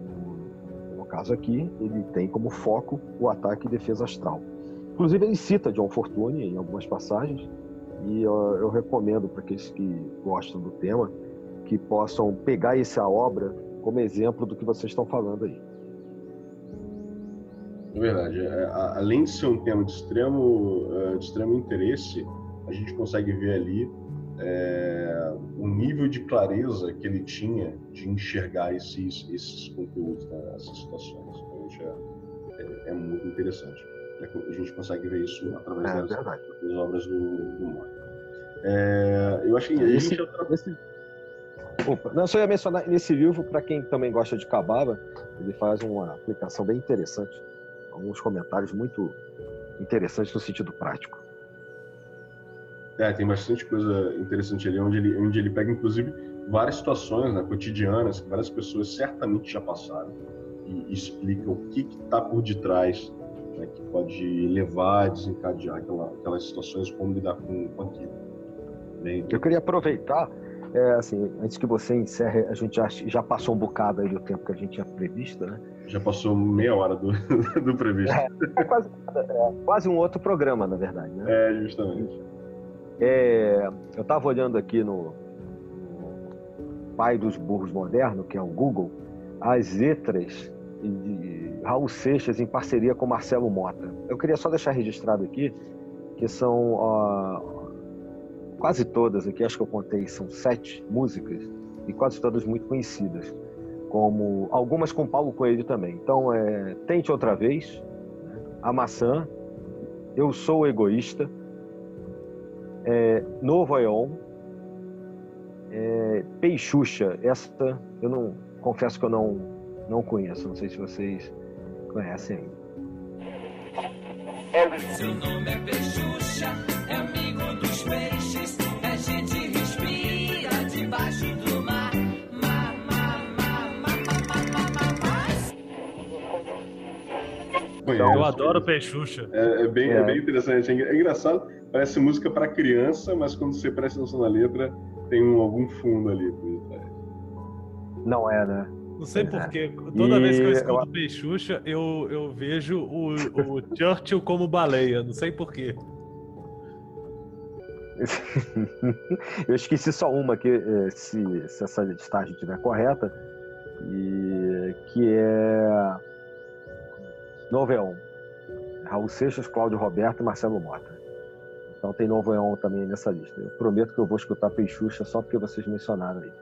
S3: No, no caso aqui, ele tem como foco o ataque e defesa astral. Inclusive, ele cita John Fortune em algumas passagens, e eu, eu recomendo para aqueles que gostam do tema que possam pegar essa obra como exemplo do que vocês estão falando aí.
S2: É verdade. É, além de ser um tema de extremo, é, de extremo interesse, a gente consegue ver ali é, o nível de clareza que ele tinha de enxergar esses, esses conteúdos, né, essas situações. Então, é, é, é muito interessante. A gente consegue ver isso através é, das, das, obras do, do. É, eu acho que a gente... Esse,
S3: Opa, não, só ia mencionar, nesse livro, para quem também gosta de Cabala, ele faz uma aplicação bem interessante, alguns comentários muito interessantes no sentido prático.
S2: É, tem bastante coisa interessante ali, onde ele, onde ele pega, inclusive, várias situações né, cotidianas que várias pessoas certamente já passaram e explica o que está por detrás né, que pode levar a desencadear aquela, aquelas situações, como lidar com, com aquilo.
S3: Bem, eu queria aproveitar, é, assim, antes que você encerre, a gente já, já passou um bocado aí do tempo que a gente tinha previsto, né?
S2: Já passou meia hora do, [laughs] do previsto. É,
S3: é quase, é, quase, um outro programa, na verdade. Né?
S2: É, justamente.
S3: É, eu estava olhando aqui no, pai dos burros modernos, que é o Google, as letras de Raul Seixas em parceria com Marcelo Mota. Eu queria só deixar registrado aqui que são uh, quase todas aqui, acho que eu contei, são sete músicas e quase todas muito conhecidas, como algumas com Paulo Coelho também. Então, é, Tente Outra Vez, né? A Maçã, Eu Sou Egoísta, é, Novo Aeon, é, Peixuxa, essa eu não confesso que eu não, não conheço, não sei se vocês conhecem ainda. Seu nome é Peixuxa, é amigo dos peixes,
S4: Então, eu adoro Peixuxa.
S2: É, é, bem, é. é bem interessante, é engraçado, parece música para criança, mas quando você presta atenção na letra, tem um, algum fundo ali por trás.
S3: Não é, né?
S4: Não sei porquê. Toda e... vez que eu escuto eu... Peixuxa, eu, eu vejo o, o Churchill como baleia. Não sei porquê. [laughs]
S3: eu esqueci só uma que eh, se, se essa listagem estiver correta e que é Noveon Raul Seixas, Cláudio Roberto e Marcelo Mota. Então tem Noveon também nessa lista. Eu prometo que eu vou escutar Peixuxa só porque vocês mencionaram aí.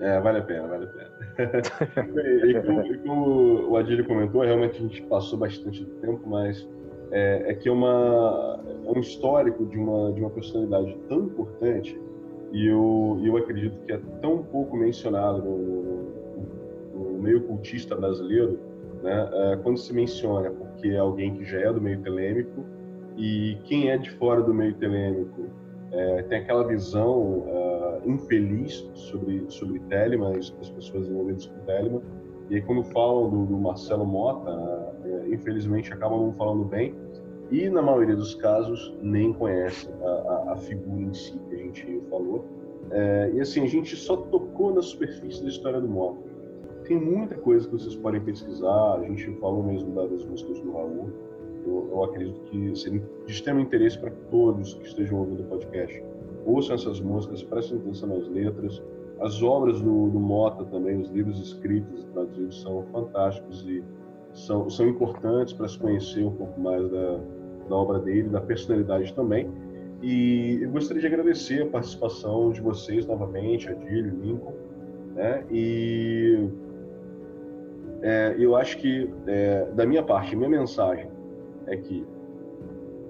S2: É, vale a pena, vale a pena. [laughs] e, e, como, e, como, o Adílio comentou, realmente a gente passou bastante tempo, mas é, é que é, uma, é um histórico de uma, de uma personalidade tão importante e eu, eu acredito que é tão pouco mencionado no, no meio cultista brasileiro, né, é, quando se menciona porque é alguém que já é do meio telêmico e quem é de fora do meio telêmico é, tem aquela visão uh, infeliz sobre, sobre Telemann as pessoas envolvidas com Telemann. E aí, quando falam do, do Marcelo Mota, uh, infelizmente acabam não falando bem e, na maioria dos casos, nem conhecem a, a, a figura em si que a gente falou. É, e assim, a gente só tocou na superfície da história do Mota. Tem muita coisa que vocês podem pesquisar, a gente falou mesmo das músicas do Raul eu, eu acredito que seria de extremo interesse para todos que estejam ouvindo o podcast. Ouçam essas músicas, prestem atenção nas letras. As obras do, do Mota também, os livros escritos e traduzidos são fantásticos e são, são importantes para se conhecer um pouco mais da, da obra dele, da personalidade também. E eu gostaria de agradecer a participação de vocês novamente, Adílio, Lincoln, né? E é, eu acho que, é, da minha parte, minha mensagem é que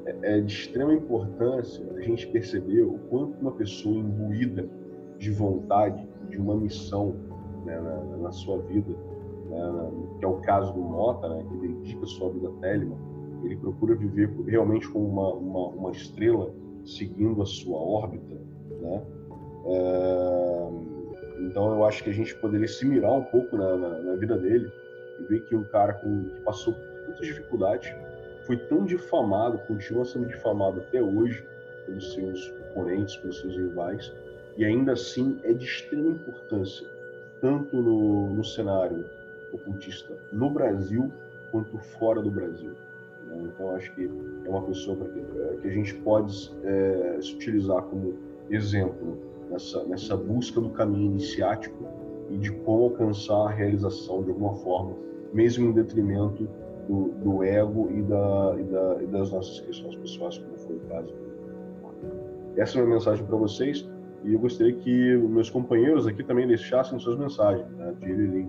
S2: é, é de extrema importância a gente perceber o quanto uma pessoa imbuída de vontade, de uma missão né, na, na, sua vida, né, que é o caso do Mota, né, que dedica sua vida a Telema, ele procura viver realmente como uma, uma, uma estrela seguindo a sua órbita, né? É, então eu acho que a gente poderia se mirar um pouco na, na, na vida dele e ver que um cara com, que passou por tantas dificuldades foi tão difamado, continua sendo difamado até hoje pelos seus oponentes, pelos seus rivais, e ainda assim é de extrema importância, tanto no, no cenário ocultista no Brasil quanto fora do Brasil. Né? Então, acho que é uma pessoa que, é, que a gente pode é, se utilizar como exemplo nessa, nessa busca do caminho iniciático e de como alcançar a realização de alguma forma, mesmo em detrimento do, do ego e, da, e, da, e, das nossas questões pessoais, como foi o caso. Essa é a minha mensagem para vocês e eu gostaria que meus companheiros aqui também deixassem suas mensagens, né, de.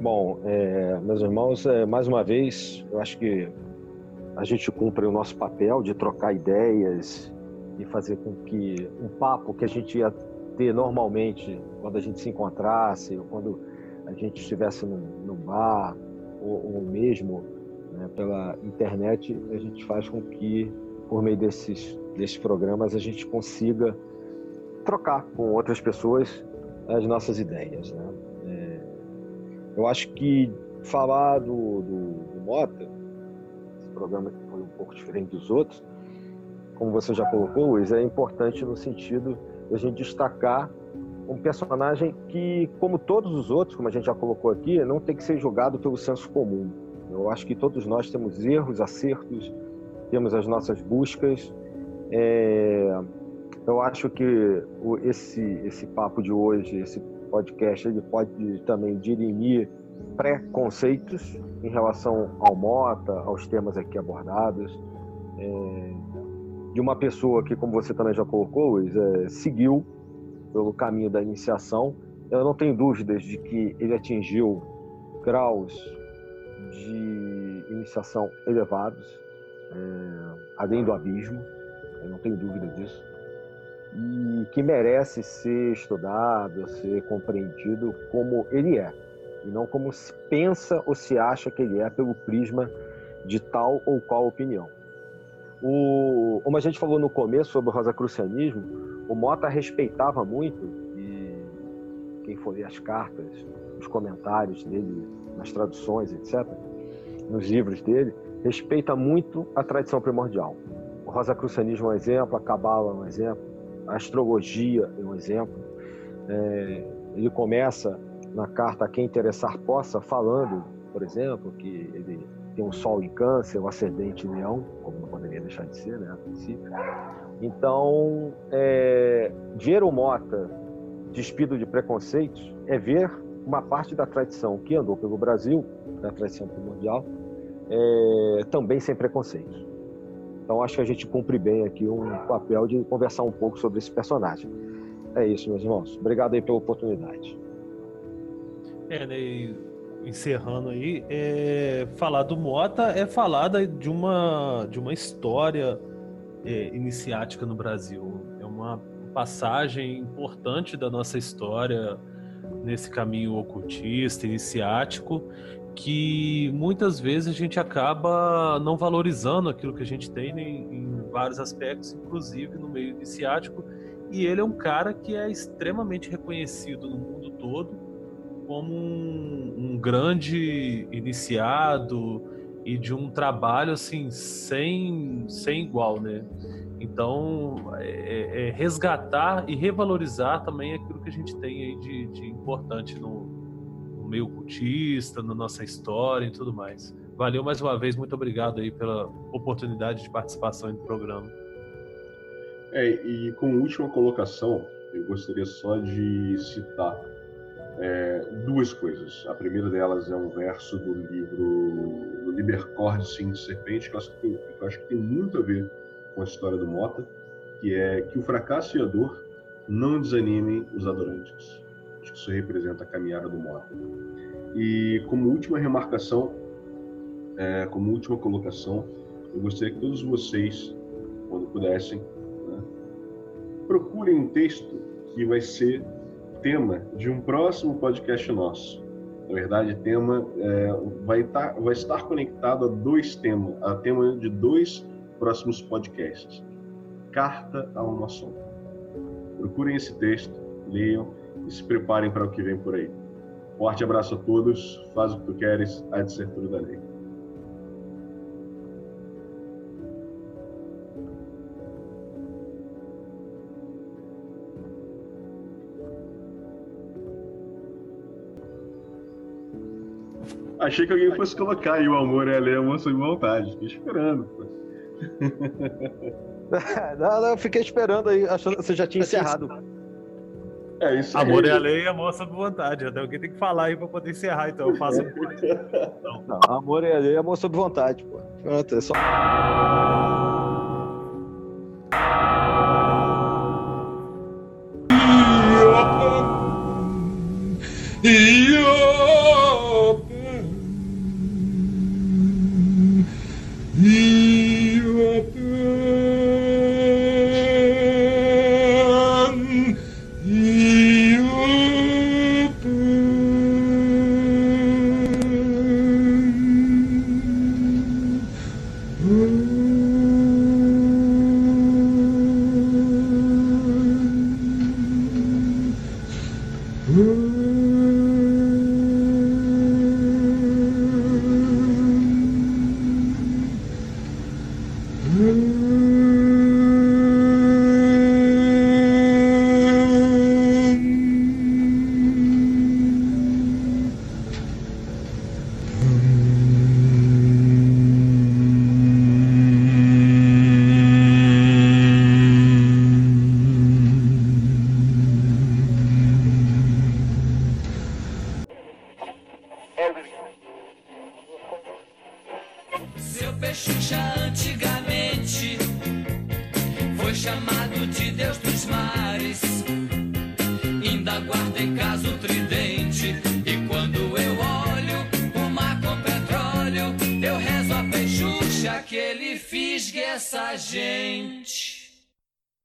S3: Bom, é, meus irmãos, é, mais uma vez, eu acho que a gente cumpre o nosso papel de trocar ideias e fazer com que um papo que a gente ter normalmente quando a gente se encontrasse, ou quando a gente estivesse num, num bar, ou, ou mesmo né, pela internet, a gente faz com que, por meio desses, desses programas, a gente consiga trocar com outras pessoas as nossas ideias. Né? Eu acho que falar do, do, do Mota, esse programa que foi um pouco diferente dos outros, como você já colocou, Luiz, é importante no sentido a gente destacar um personagem que, como todos os outros, como a gente já colocou aqui, não tem que ser julgado pelo senso comum. Eu acho que todos nós temos erros, acertos, temos as nossas buscas. É... Eu acho que esse, esse papo de hoje, esse podcast ele pode também dirimir preconceitos em relação ao Mota, aos temas aqui abordados, é, de uma pessoa que, como você também já colocou, Luiz, é, seguiu pelo caminho da iniciação. Eu não tenho dúvidas de que ele atingiu graus de iniciação elevados, é, além do abismo, eu não tenho dúvida disso e que merece ser estudado, ser compreendido como ele é, e não como se pensa ou se acha que ele é pelo prisma de tal ou qual opinião. O, como a gente falou no começo sobre o rosacrucianismo, o Mota respeitava muito, e quem for ler as cartas, os comentários dele, nas traduções, etc., nos livros dele, respeita muito a tradição primordial. O rosacrucianismo é um exemplo, a Cabala é um exemplo, a astrologia é um exemplo. É, ele começa na carta a quem interessar possa, falando, por exemplo, que ele tem um sol em câncer, um ascendente em leão, como não poderia deixar de ser, né, a princípio. Então, é, ver o Mota despido de preconceitos é ver uma parte da tradição que andou pelo Brasil, da tradição primordial, é, também sem preconceitos. Então acho que a gente cumpre bem aqui um papel de conversar um pouco sobre esse personagem. É isso, meus irmãos. Obrigado aí pela oportunidade.
S4: É, né, encerrando aí, é, falar do Mota é falar de uma, de uma história é, iniciática no Brasil. É uma passagem importante da nossa história nesse caminho ocultista, iniciático, que muitas vezes a gente acaba não valorizando aquilo que a gente tem em, em vários aspectos, inclusive no meio iniciático. E ele é um cara que é extremamente reconhecido no mundo todo como um, um grande iniciado e de um trabalho assim sem, sem igual, né? Então, é, é, é resgatar e revalorizar também aquilo que a gente tem aí de, de importante no, meio cultista, na nossa história e tudo mais. Valeu mais uma vez, muito obrigado aí pela oportunidade de participação no programa.
S2: É, e como última colocação, eu gostaria só de citar é, duas coisas. A primeira delas é um verso do livro do Libercorde Sim de Serpente, que eu, acho que, tem, que eu acho que tem muito a ver com a história do Mota, que é que o fracasso e a dor não desanimem os adorantes. Acho que isso representa a caminhada do Mota. E como última remarcação, é, como última colocação, eu gostaria que todos vocês, quando pudessem, né, procurem um texto que vai ser tema de um próximo podcast nosso. Na verdade, tema é, vai, estar, tá, vai estar conectado a dois temas, a tema de dois próximos podcasts. Carta a uma sombra. Procurem esse texto, leiam e se preparem para o que vem por aí. Forte abraço a todos. Faz o que tu queres, há de ser tudo da lei. Achei que alguém fosse colocar aí o amor é a lei, amor sob vontade. Fiquei esperando. Pô. [laughs]
S3: não, não, eu fiquei esperando aí, achando que você já tinha encerrado.
S4: É isso Amor é a lei e amor sob vontade. Até alguém tem que falar aí pra poder encerrar, então eu faço.
S3: Não. [laughs] não, amor é a lei e amor sob vontade, pô. Pronto, é só.
S5: que